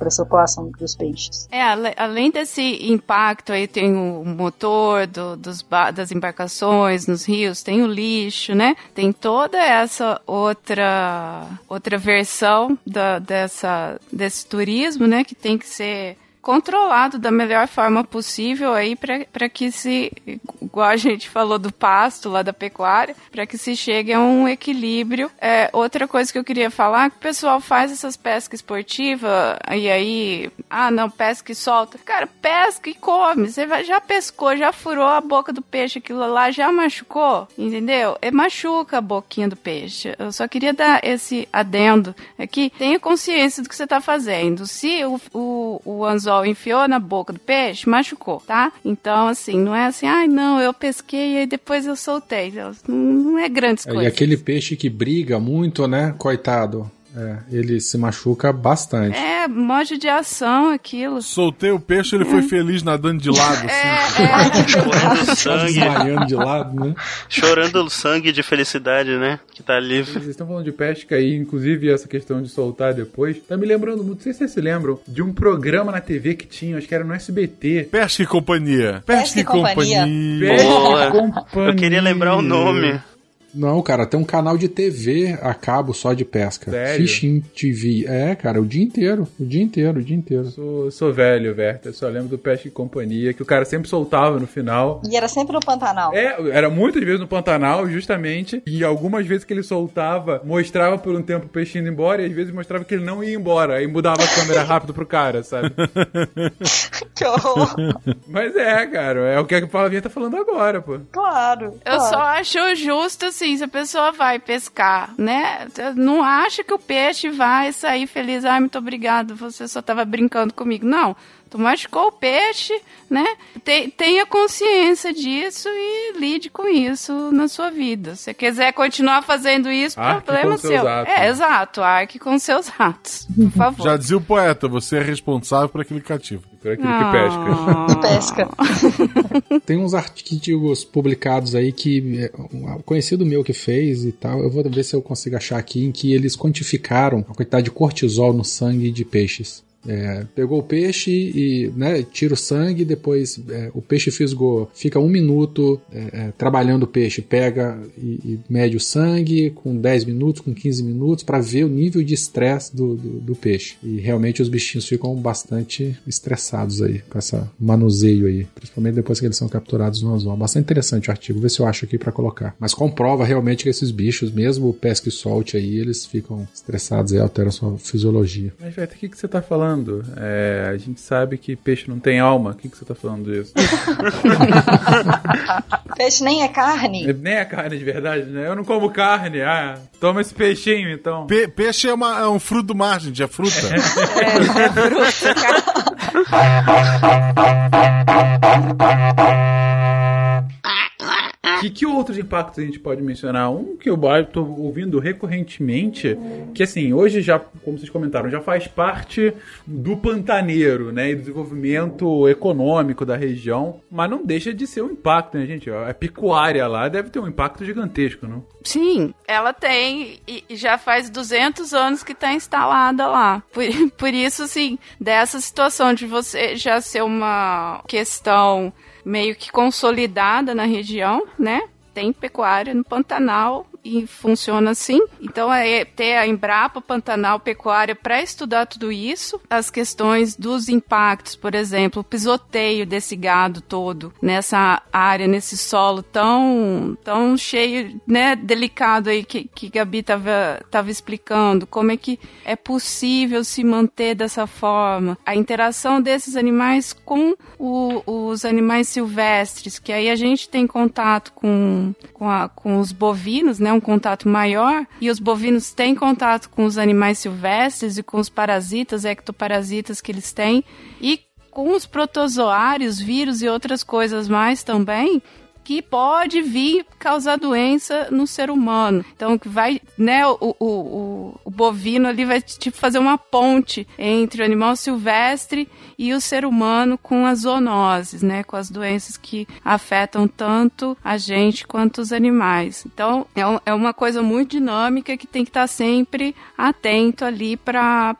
essa população dos peixes. É, além desse impacto aí tem o motor do, dos, das embarcações nos rios, tem o lixo, né? Tem toda essa outra outra versão da, dessa, desse turismo, né? Que tem que ser controlado da melhor forma possível aí para que se, igual a gente falou do pasto lá da pecuária, para que se chegue a um equilíbrio. É, outra coisa que eu queria falar é que o pessoal faz essas pescas esportivas e aí, ah, não, pesca e solta. Cara, pesca e come. Você já pescou, já furou a boca do peixe, aquilo lá já machucou, entendeu? É machuca a boquinha do peixe. Eu só queria dar esse adendo aqui. Tenha consciência do que você está fazendo. Se o, o, o anzol enfiou na boca do peixe, machucou, tá? Então, assim, não é assim, ai, ah, não, eu pesquei e depois eu soltei. Não, não é grandes é, coisas. E aquele peixe que briga muito, né? Coitado. É, ele se machuca bastante. É, modo de ação aquilo. Soltei o peixe, ele foi feliz nadando de lado, assim. É, é. Chorando sangue. Desmaiando de lado, né? Chorando sangue de felicidade, né? Que tá livre. Vocês estão falando de pesca aí, inclusive essa questão de soltar depois. Tá me lembrando muito, não sei se vocês se lembram, de um programa na TV que tinha, acho que era no SBT. Pesca e Companhia. Pesca, Pesca e Companhia. companhia. Pesca e Companhia. Eu queria lembrar o nome. Não, cara, tem um canal de TV a cabo só de pesca. Sério? Fishing TV. É, cara, o dia inteiro. O dia inteiro, o dia inteiro. Sou, sou velho, Verta. Só lembro do Pesca e Companhia, que o cara sempre soltava no final. E era sempre no Pantanal. É, era muitas vezes no Pantanal, justamente. E algumas vezes que ele soltava, mostrava por um tempo o peixe indo embora, e às vezes mostrava que ele não ia embora. Aí mudava a câmera rápido pro cara, sabe? que horror. Mas é, cara, é o que a Flavinha tá falando agora, pô. Claro. Eu claro. só acho justo assim, se a pessoa vai pescar, né? Não acha que o peixe vai sair feliz, ai, muito obrigado, você só tava brincando comigo. Não. Tu machucou o peixe, né? Tenha consciência disso e lide com isso na sua vida. Se quiser continuar fazendo isso, arque problema seu. É, exato, arque com seus atos, por favor. Já dizia o poeta, você é responsável por aquele cativo. Por aquilo ah. que pesca. pesca. Tem uns artigos publicados aí que é, um conhecido meu que fez e tal. Eu vou ver se eu consigo achar aqui em que eles quantificaram a quantidade de cortisol no sangue de peixes. É, pegou o peixe e né, tira o sangue, depois é, o peixe fisgou, fica um minuto é, é trabalhando o peixe, pega e, e, mede o sangue com 10 minutos, com 15 minutos, para ver o nível de estresse do, do, do, peixe. E realmente os bichinhos ficam bastante estressados aí, com esse manuseio aí, principalmente depois que eles são capturados no anzol. Bastante interessante o artigo, vê se eu acho aqui para colocar. Mas comprova realmente que esses bichos, mesmo pesca e solte aí, eles ficam estressados e alteram sua fisiologia. Mas, Beto, o que, que você tá falando? Falando? É, a gente sabe que peixe não tem alma. O que, que você tá falando disso? peixe nem é carne. Nem é carne de verdade, né? Eu não como carne. Ah, toma esse peixinho, então. Pe peixe é, uma, é, um fruto do mar, gente. É fruta. é, é fruta. Que, que outros impactos a gente pode mencionar? Um que eu estou ouvindo recorrentemente, que assim, hoje já, como vocês comentaram, já faz parte do pantaneiro, né? E do desenvolvimento econômico da região, mas não deixa de ser um impacto, né, gente? A pecuária lá deve ter um impacto gigantesco, não? Sim, ela tem e já faz 200 anos que está instalada lá. Por, por isso, assim, dessa situação de você já ser uma questão meio que consolidada na região, né? Tem pecuária no Pantanal e funciona assim. Então é ter a Embrapa Pantanal Pecuária para estudar tudo isso, as questões dos impactos, por exemplo, o pisoteio desse gado todo nessa área, nesse solo tão tão cheio, né, delicado aí que que Gabi tava tava explicando, como é que é possível se manter dessa forma, a interação desses animais com o, os animais silvestres, que aí a gente tem contato com com, a, com os bovinos, né, né, um contato maior e os bovinos têm contato com os animais silvestres e com os parasitas, ectoparasitas que eles têm e com os protozoários, vírus e outras coisas mais também, que pode vir causar doença no ser humano. Então, que vai, né, o, o, o, bovino ali vai tipo fazer uma ponte entre o animal silvestre e o ser humano com as zoonoses, né, com as doenças que afetam tanto a gente quanto os animais. Então, é, um, é uma coisa muito dinâmica que tem que estar sempre atento ali para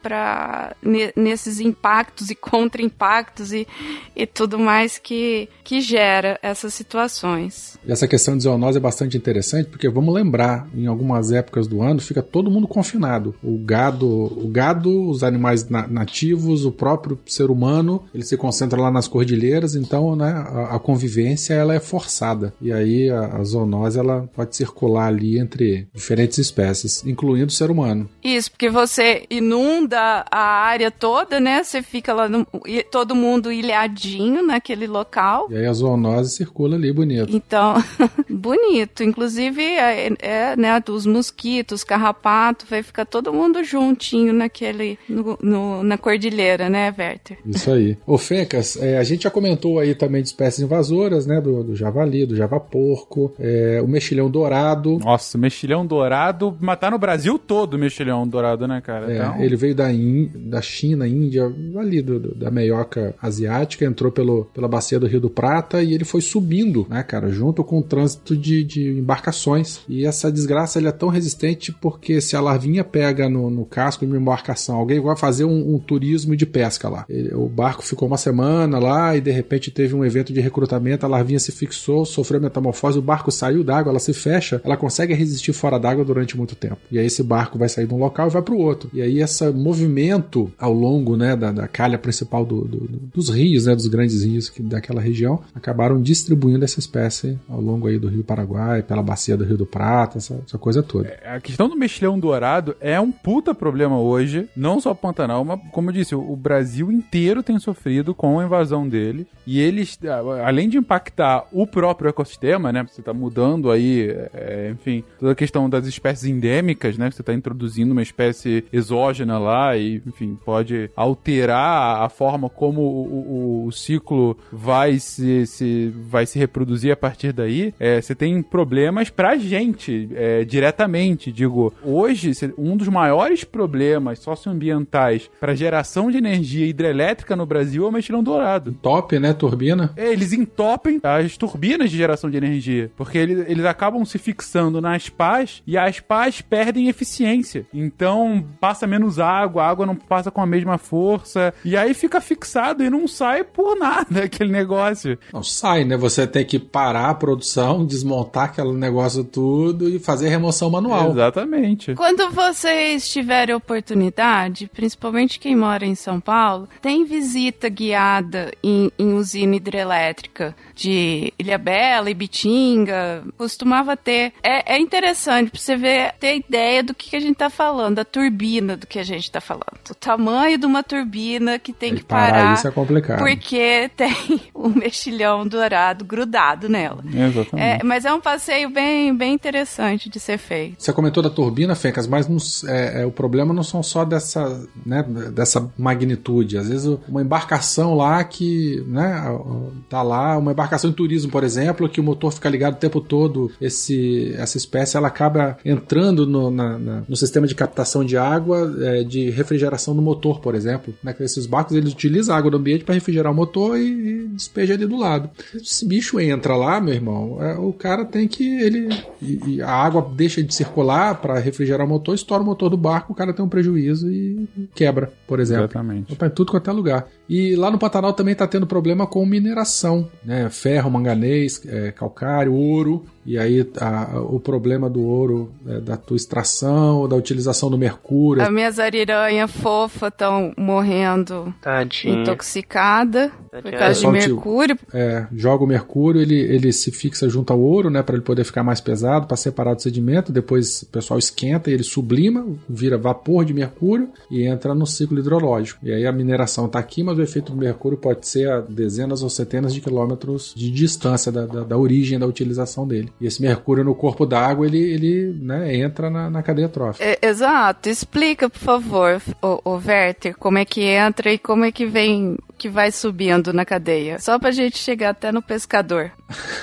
nesses impactos e contra-impactos e, e tudo mais que, que gera essas situações. E essa questão de zoonose é bastante interessante, porque vamos lembrar, em algumas épocas do ano fica todo mundo confinado. O gado, o gado, os animais na nativos, o próprio ser humano, ele se concentra lá nas cordilheiras, então né, a, a convivência ela é forçada. E aí a, a zoonose ela pode circular ali entre diferentes espécies, incluindo o ser humano. Isso, porque você inunda a área toda, né? Você fica lá, no, todo mundo ilhadinho naquele local. E aí a zoonose circula ali bonito. Então, bonito. Inclusive, é, é, né, dos mosquitos, carrapato, vai ficar todo mundo juntinho naquele, no, no, na cordilheira, né, Werther? Isso aí. Ô, Fecas, é, a gente já comentou aí também de espécies invasoras, né, do, do javali, do javaporco, é, o mexilhão dourado. Nossa, mexilhão dourado, matar no Brasil todo o mexilhão dourado, né, cara? É, então... Ele veio da, In, da China, Índia, ali do, do, da meioca asiática, entrou pelo, pela bacia do Rio do Prata e ele foi subindo, né, cara, junto com o trânsito de, de embarcações. E essa desgraça ele é tão resistente porque se a larvinha pega no, no casco de uma embarcação, alguém vai fazer um, um turismo de pesca lá. Ele, o barco ficou uma semana lá e de repente teve um evento de recrutamento, a larvinha se fixou, sofreu metamorfose, o barco saiu d'água, ela se fecha, ela consegue resistir fora d'água durante muito tempo. E aí esse barco vai sair de um local e vai para o outro. E aí esse movimento ao longo né, da, da calha principal do, do, dos rios, né, dos grandes rios que, daquela região, acabaram distribuindo essa espécie ao longo aí do Rio Paraguai, pela bacia do Rio do Prata, essa, essa coisa toda. É, a questão do mexilhão dourado é um puta problema hoje, não só Pantanal, mas como eu disse, o Brasil inteiro tem sofrido com a invasão dele e eles, além de impactar o próprio ecossistema, né, você está mudando aí, é, enfim, toda a questão das espécies endêmicas, né, você está introduzindo uma espécie exógena lá e, enfim, pode alterar a forma como o, o, o ciclo vai se, se, vai se reproduzir a partir daí, é, você tem problemas pra gente é, diretamente. Digo, hoje, um dos maiores problemas socioambientais para geração de energia hidrelétrica no Brasil é o mexilhão dourado. Top, né? Turbina. É, eles entopem as turbinas de geração de energia, porque eles, eles acabam se fixando nas pás e as pás perdem eficiência. Então, passa menos água, a água não passa com a mesma força, e aí fica fixado e não sai por nada aquele negócio. Não sai, né? Você tem que parar a produção, desmontar aquele negócio tudo e fazer remoção manual. Exatamente. Quando vocês tiverem oportunidade, principalmente quem mora em São Paulo, tem visita guiada em, em usina hidrelétrica de Ilhabela, Ibitinga, costumava ter. É, é interessante pra você ver, ter ideia do que, que a gente tá falando, da turbina do que a gente tá falando. O tamanho de uma turbina que tem que parar. parar isso é complicado. Porque tem o um mexilhão dourado grudado nela. Exatamente. É, mas é um passeio bem, bem interessante de ser feito. Você comentou da turbina, Fencas, mas não, é, é, o problema não são só dessa, né, dessa magnitude. Às vezes uma embarcação lá que, né, tá lá, uma embarcação em turismo, por exemplo, que o motor fica ligado o tempo todo, esse, essa espécie ela acaba entrando no, na, na, no sistema de captação de água, é, de refrigeração do motor, por exemplo. Né, esses barcos eles utilizam a água do ambiente para refrigerar o motor e, e despeja ali do lado. Esse bicho entra lá, meu irmão, é, o cara tem que ele e, e a água deixa de circular para refrigerar o motor, estoura o motor do barco, o cara tem um prejuízo e quebra, por exemplo. Exatamente. Tá em tudo quanto é lugar. E lá no Pantanal também está tendo problema com mineração, né? Ferro, manganês, é, calcário, ouro. E aí a, o problema do ouro, é, da tua extração, da utilização do mercúrio. As minhas ariranhas fofas estão morrendo Tadinha. intoxicada por causa de mercúrio. É, joga o mercúrio, ele, ele se fixa junto ao ouro, né? Para ele poder ficar mais pesado, para separar do sedimento. Depois o pessoal esquenta e ele sublima, vira vapor de mercúrio e entra no ciclo hidrológico. E aí a mineração está aqui, mas o efeito do mercúrio pode ser a dezenas ou centenas de quilômetros de distância da, da, da origem da utilização dele. E esse mercúrio no corpo d'água, ele, ele né, entra na, na cadeia trófica. É, exato. Explica, por favor, o, o Werther, como é que entra e como é que vem que vai subindo na cadeia, só pra gente chegar até no pescador.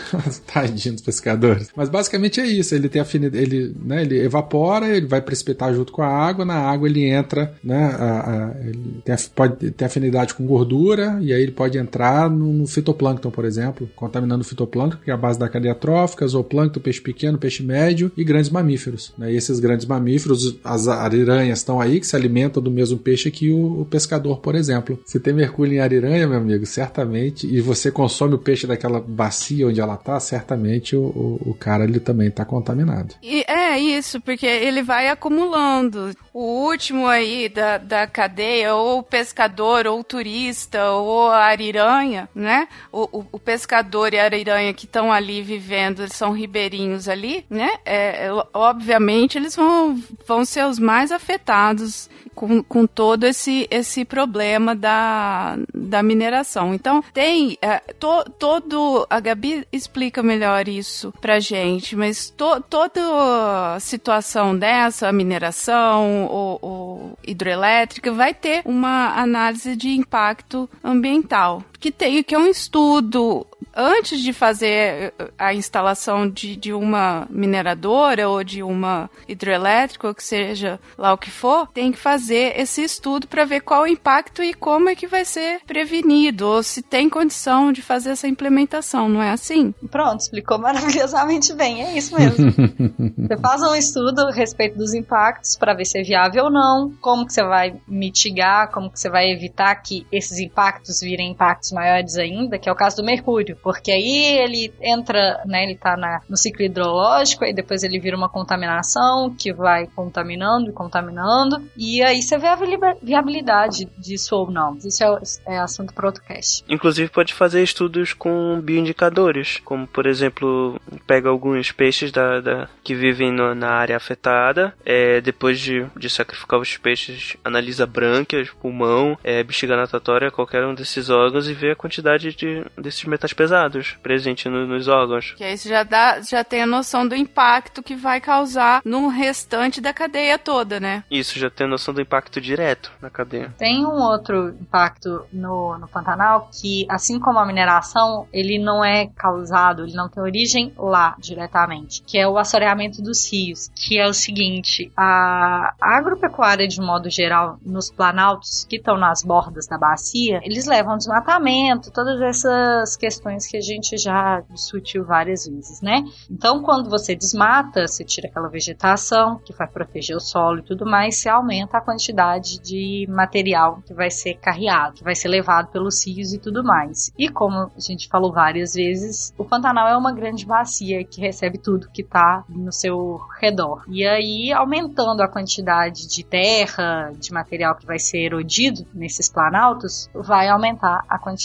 Tadinho dos pescadores. Mas basicamente é isso. Ele tem afinidade, ele, né, ele evapora, ele vai precipitar junto com a água, na água ele entra, né? A, a, ele tem, pode ter afinidade com gordura, e aí ele pode entrar no, no fitoplâncton, por exemplo, contaminando o fitoplâncton, que é a base da cadeia trófica, zooplâncton, peixe pequeno, peixe médio e grandes mamíferos. Né? E esses grandes mamíferos, as ariranhas estão aí, que se alimentam do mesmo peixe que o, o pescador, por exemplo. Se tem mercúrio em ariranha, meu amigo, certamente, e você consome o peixe daquela bacia onde ela tá, certamente o, o, o cara ele também tá contaminado. E é isso, porque ele vai acumulando. O último aí da, da cadeia, ou o pescador, ou o turista, ou a ariranha, né? O, o, o pescador e a ariranha que estão ali vivendo, eles são ribeirinhos ali, né? É, obviamente eles vão, vão ser os mais afetados com, com todo esse, esse problema da, da mineração. Então, tem é, to, todo. A Gabi explica melhor isso pra gente, mas to, toda situação dessa, a mineração ou, ou hidroelétrica, vai ter uma análise de impacto ambiental que tem que é um estudo antes de fazer a instalação de, de uma mineradora ou de uma hidrelétrica ou que seja lá o que for, tem que fazer esse estudo para ver qual o impacto e como é que vai ser prevenido ou se tem condição de fazer essa implementação, não é assim? Pronto, explicou maravilhosamente bem, é isso mesmo. você faz um estudo a respeito dos impactos para ver se é viável ou não, como que você vai mitigar, como que você vai evitar que esses impactos virem impactos maiores ainda, que é o caso do mercúrio, porque aí ele entra, né, ele tá na, no ciclo hidrológico, aí depois ele vira uma contaminação que vai contaminando e contaminando, e aí você vê a viabilidade disso ou não. Isso é, é assunto para outro cast. Inclusive pode fazer estudos com bioindicadores, como por exemplo, pega alguns peixes da, da que vivem no, na área afetada, é, depois de, de sacrificar os peixes, analisa brânquias, pulmão, é, bexiga natatória, qualquer um desses órgãos e vê a quantidade de, desses metais pesados presentes no, nos órgãos. Que aí você já, dá, já tem a noção do impacto que vai causar no restante da cadeia toda, né? Isso, já tem a noção do impacto direto na cadeia. Tem um outro impacto no, no Pantanal que, assim como a mineração, ele não é causado, ele não tem origem lá diretamente, que é o assoreamento dos rios, que é o seguinte, a, a agropecuária de modo geral nos planaltos que estão nas bordas da bacia, eles levam desmatamento, todas essas questões que a gente já discutiu várias vezes, né? Então, quando você desmata, você tira aquela vegetação que vai proteger o solo e tudo mais, você aumenta a quantidade de material que vai ser carreado, que vai ser levado pelos rios e tudo mais. E como a gente falou várias vezes, o Pantanal é uma grande bacia que recebe tudo que está no seu redor. E aí, aumentando a quantidade de terra, de material que vai ser erodido nesses planaltos, vai aumentar a quantidade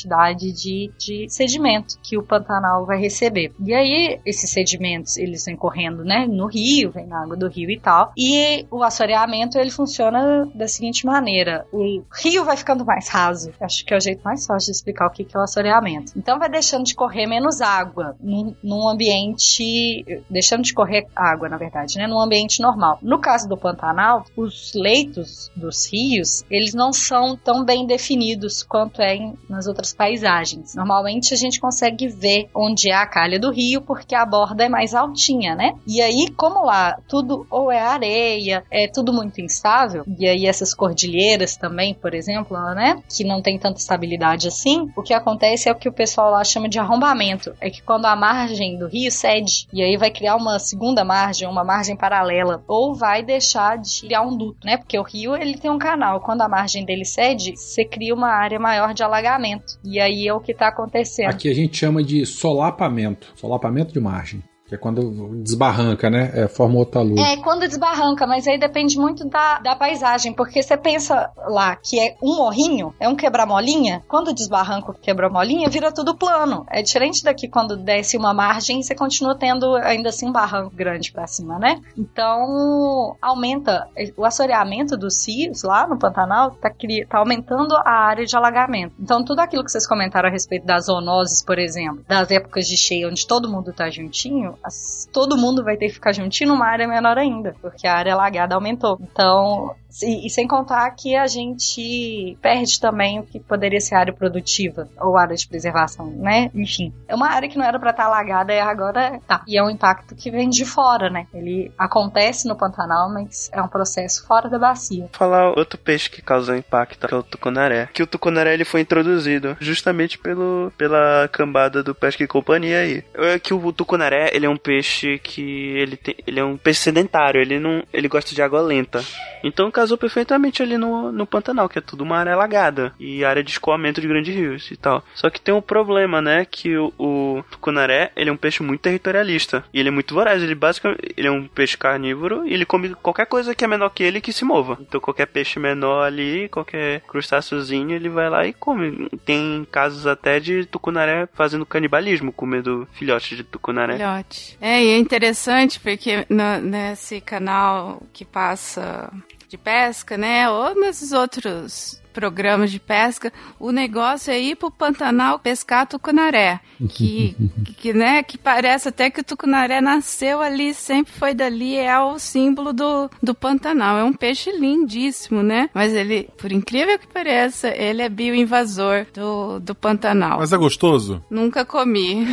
de, de sedimento que o Pantanal vai receber. E aí, esses sedimentos, eles vêm correndo, né, no rio, vem na água do rio e tal. E o assoreamento, ele funciona da seguinte maneira. O rio vai ficando mais raso. Acho que é o jeito mais fácil de explicar o que é o assoreamento. Então, vai deixando de correr menos água num, num ambiente... Deixando de correr água, na verdade, né, num ambiente normal. No caso do Pantanal, os leitos dos rios, eles não são tão bem definidos quanto é em, nas outras paisagens. Normalmente a gente consegue ver onde é a calha do rio porque a borda é mais altinha, né? E aí, como lá tudo ou é areia, é tudo muito instável, e aí essas cordilheiras também, por exemplo, né? Que não tem tanta estabilidade assim, o que acontece é o que o pessoal lá chama de arrombamento. É que quando a margem do rio cede, e aí vai criar uma segunda margem, uma margem paralela, ou vai deixar de criar um duto, né? Porque o rio ele tem um canal. Quando a margem dele cede, você cria uma área maior de alagamento. E aí é o que está acontecendo. Aqui a gente chama de solapamento, solapamento de margem. Que é quando desbarranca, né? É, forma outra luz. É, quando desbarranca, mas aí depende muito da, da paisagem, porque você pensa lá que é um morrinho, é um quebra-molinha, quando desbarranca o quebra-molinha, vira tudo plano. É diferente daqui quando desce uma margem e você continua tendo ainda assim um barranco grande para cima, né? Então, aumenta o assoreamento dos rios lá no Pantanal, tá, tá aumentando a área de alagamento. Então, tudo aquilo que vocês comentaram a respeito das zoonoses, por exemplo, das épocas de cheia onde todo mundo tá juntinho, as- todo mundo vai ter que ficar juntinho numa área menor ainda, porque a área alagada aumentou. Então, e, e sem contar que a gente perde também o que poderia ser área produtiva ou área de preservação, né? Enfim, é uma área que não era pra estar alagada e agora tá. E é um impacto que vem de fora, né? Ele acontece no Pantanal, mas é um processo fora da bacia. falar outro peixe que causou impacto, que é o tucunaré. Que o tucunaré ele foi introduzido justamente pelo, pela cambada do Pesca e Companhia aí. É que o tucunaré, ele é um peixe que ele tem, ele é um peixe sedentário, ele não, ele gosta de água lenta. Então casou perfeitamente ali no, no Pantanal, que é tudo uma área alagada e área de escoamento de grandes rios e tal. Só que tem um problema, né, que o, o tucunaré, ele é um peixe muito territorialista e ele é muito voraz, ele basicamente, ele é um peixe carnívoro e ele come qualquer coisa que é menor que ele que se mova. Então qualquer peixe menor ali, qualquer crustáceozinho, ele vai lá e come. Tem casos até de tucunaré fazendo canibalismo, comendo filhotes de tucunaré. Filhote. É, e é interessante porque no- nesse canal que passa de pesca, né? Ou nesses outros programas de pesca, o negócio é ir pro Pantanal pescar tucunaré. Que, que, né, que parece até que o tucunaré nasceu ali, sempre foi dali, é o símbolo do, do Pantanal. É um peixe lindíssimo, né? Mas ele, por incrível que pareça, ele é bioinvasor do, do Pantanal. Mas é gostoso? Nunca comi.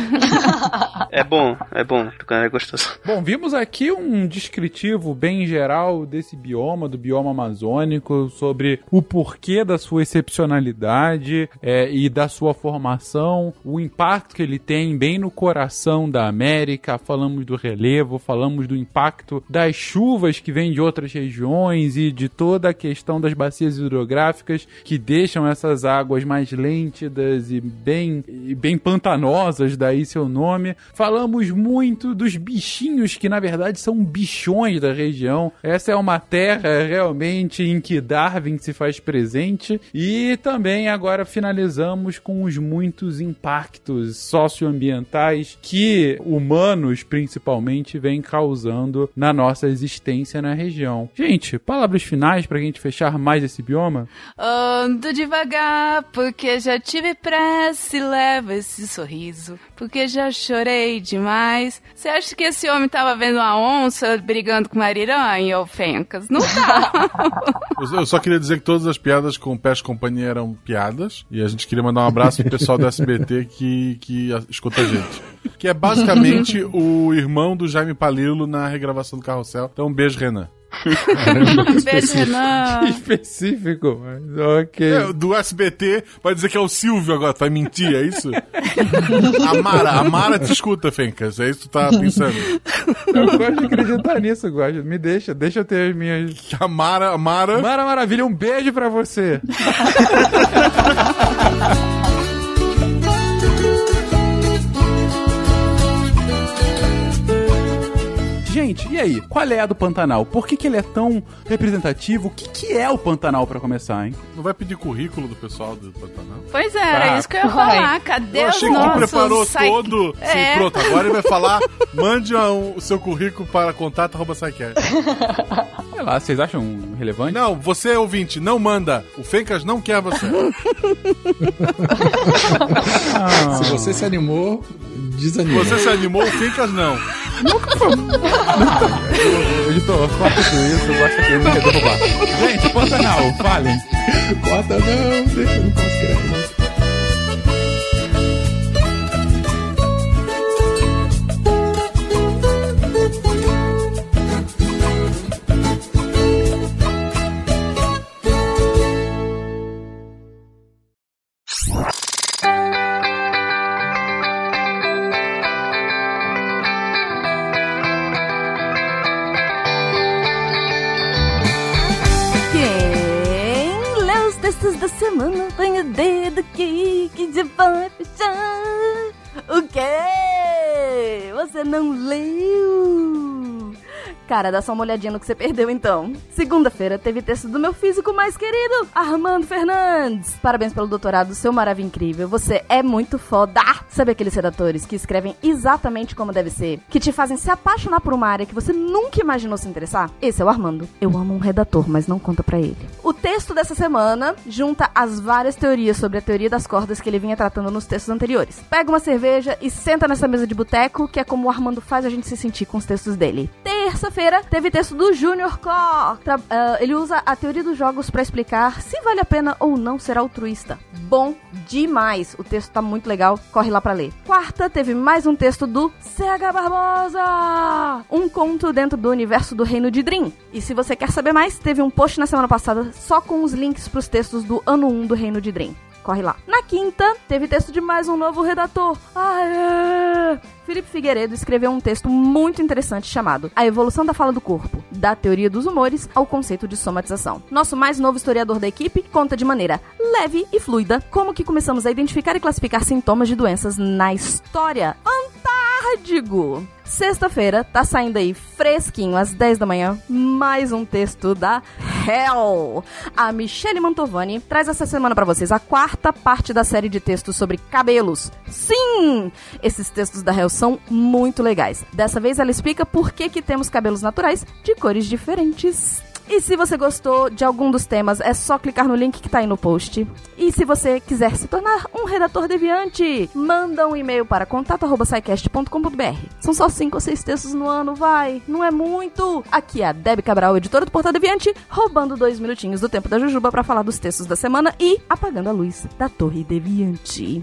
É bom, é bom, tucunaré é gostoso. Bom, vimos aqui um descritivo bem geral desse bioma, do bioma amazônico, sobre o porquê da sua excepcionalidade é, e da sua formação, o impacto que ele tem bem no coração da América. Falamos do relevo, falamos do impacto das chuvas que vêm de outras regiões e de toda a questão das bacias hidrográficas que deixam essas águas mais lêntidas e bem, e bem pantanosas, daí seu nome. Falamos muito dos bichinhos que na verdade são bichões da região. Essa é uma terra realmente em que Darwin se faz presente e também agora finalizamos com os muitos impactos socioambientais que humanos principalmente vêm causando na nossa existência na região. Gente, palavras finais pra gente fechar mais esse bioma? Ando devagar, porque já tive pressa e levo esse sorriso. Porque já chorei demais. Você acha que esse homem tava vendo uma onça brigando com uma ariranha, ô Fencas? Não tá. Eu, eu só queria dizer que todas as piadas com o Peste Companhia eram piadas. E a gente queria mandar um abraço pro pessoal do SBT que, que escuta a gente. Que é basicamente o irmão do Jaime Palilo na regravação do Carrossel. Então, um beijo, Renan. Beijo, Renan. Específico, mas ok. É, do SBT vai dizer que é o Silvio agora, tu vai mentir, é isso? A Mara, a Mara te escuta, Fencas, é isso que tu tá pensando. Eu gosto de acreditar nisso, gosto. Me deixa, deixa eu ter as minhas. A Mara, a Mara... Mara Maravilha, um beijo pra você. Gente, e aí? Qual é a do Pantanal? Por que, que ele é tão representativo? O que, que é o Pantanal pra começar, hein? Não vai pedir currículo do pessoal do Pantanal? Pois é, era Ah, isso que eu ia vai. falar. Cadê Eu os achei que nossos preparou psych- todo. Sim, É. pronto. Agora ele vai falar: mande um- o seu currículo para contato arroba. Sei lá, vocês acham relevante? Não, você ouvinte, não manda. O Fencas não quer você. Ah, Se você se animou, desanima. Você se animou, o Fencas não. editor, corta tudo isso, eu gosto que ele me derrubar. Gente, Pantanal, falem. Corta não, deixa eu não põe o dedo aqui que já vai. O quê? Você não leu? Cara, dá só uma olhadinha no que você perdeu então. Segunda-feira teve texto do meu físico mais querido, Armando Fernandes. Parabéns pelo doutorado, seu maravilha incrível. Você é muito foda. Sabe aqueles redatores que escrevem exatamente como deve ser, que te fazem se apaixonar por uma área que você nunca imaginou se interessar? Esse é o Armando. Eu amo um redator, mas não conta pra ele. O texto dessa semana junta as várias teorias sobre a teoria das cordas que ele vinha tratando nos textos anteriores. Pega uma cerveja e senta nessa mesa de boteco, que é como o Armando faz a gente se sentir com os textos dele. Terça-feira teve texto do Junior Koch. Tra- ah, ele usa a teoria dos jogos pra explicar se vale a pena ou não ser altruísta. Bom demais. O texto tá muito legal. Corre lá pra ler. Quarta teve mais um texto do CH Barbosa. Um conto dentro do universo do Reino de Dream. E se você quer saber mais, teve um post na semana passada só com os links pros textos do ano 1 do Reino de Dream. Corre lá. Na quinta, teve texto de mais um novo redator. Aê! Felipe Figueiredo escreveu um texto muito interessante chamado A Evolução da Fala do Corpo, da teoria dos humores ao conceito de somatização. Nosso mais novo historiador da equipe conta de maneira leve e fluida como que começamos a identificar e classificar sintomas de doenças na história. Antárdigo! Sexta-feira, tá saindo aí fresquinho, às 10 da manhã, mais um texto da Hell. A Michelle Mantovani traz essa semana pra vocês a quarta parte da série de textos sobre cabelos. Sim! Esses textos da Hell são muito legais. Dessa vez ela explica por que, que temos cabelos naturais de cores diferentes. E se você gostou de algum dos temas, é só clicar no link que tá aí no post. E se você quiser se tornar um redator deviante, manda um e-mail para contato.sicast.com.br. São só cinco ou seis textos no ano, vai. Não é muito. Aqui é a Debbie Cabral, editora do Portal Deviante, roubando dois minutinhos do tempo da Jujuba para falar dos textos da semana e apagando a luz da Torre Deviante.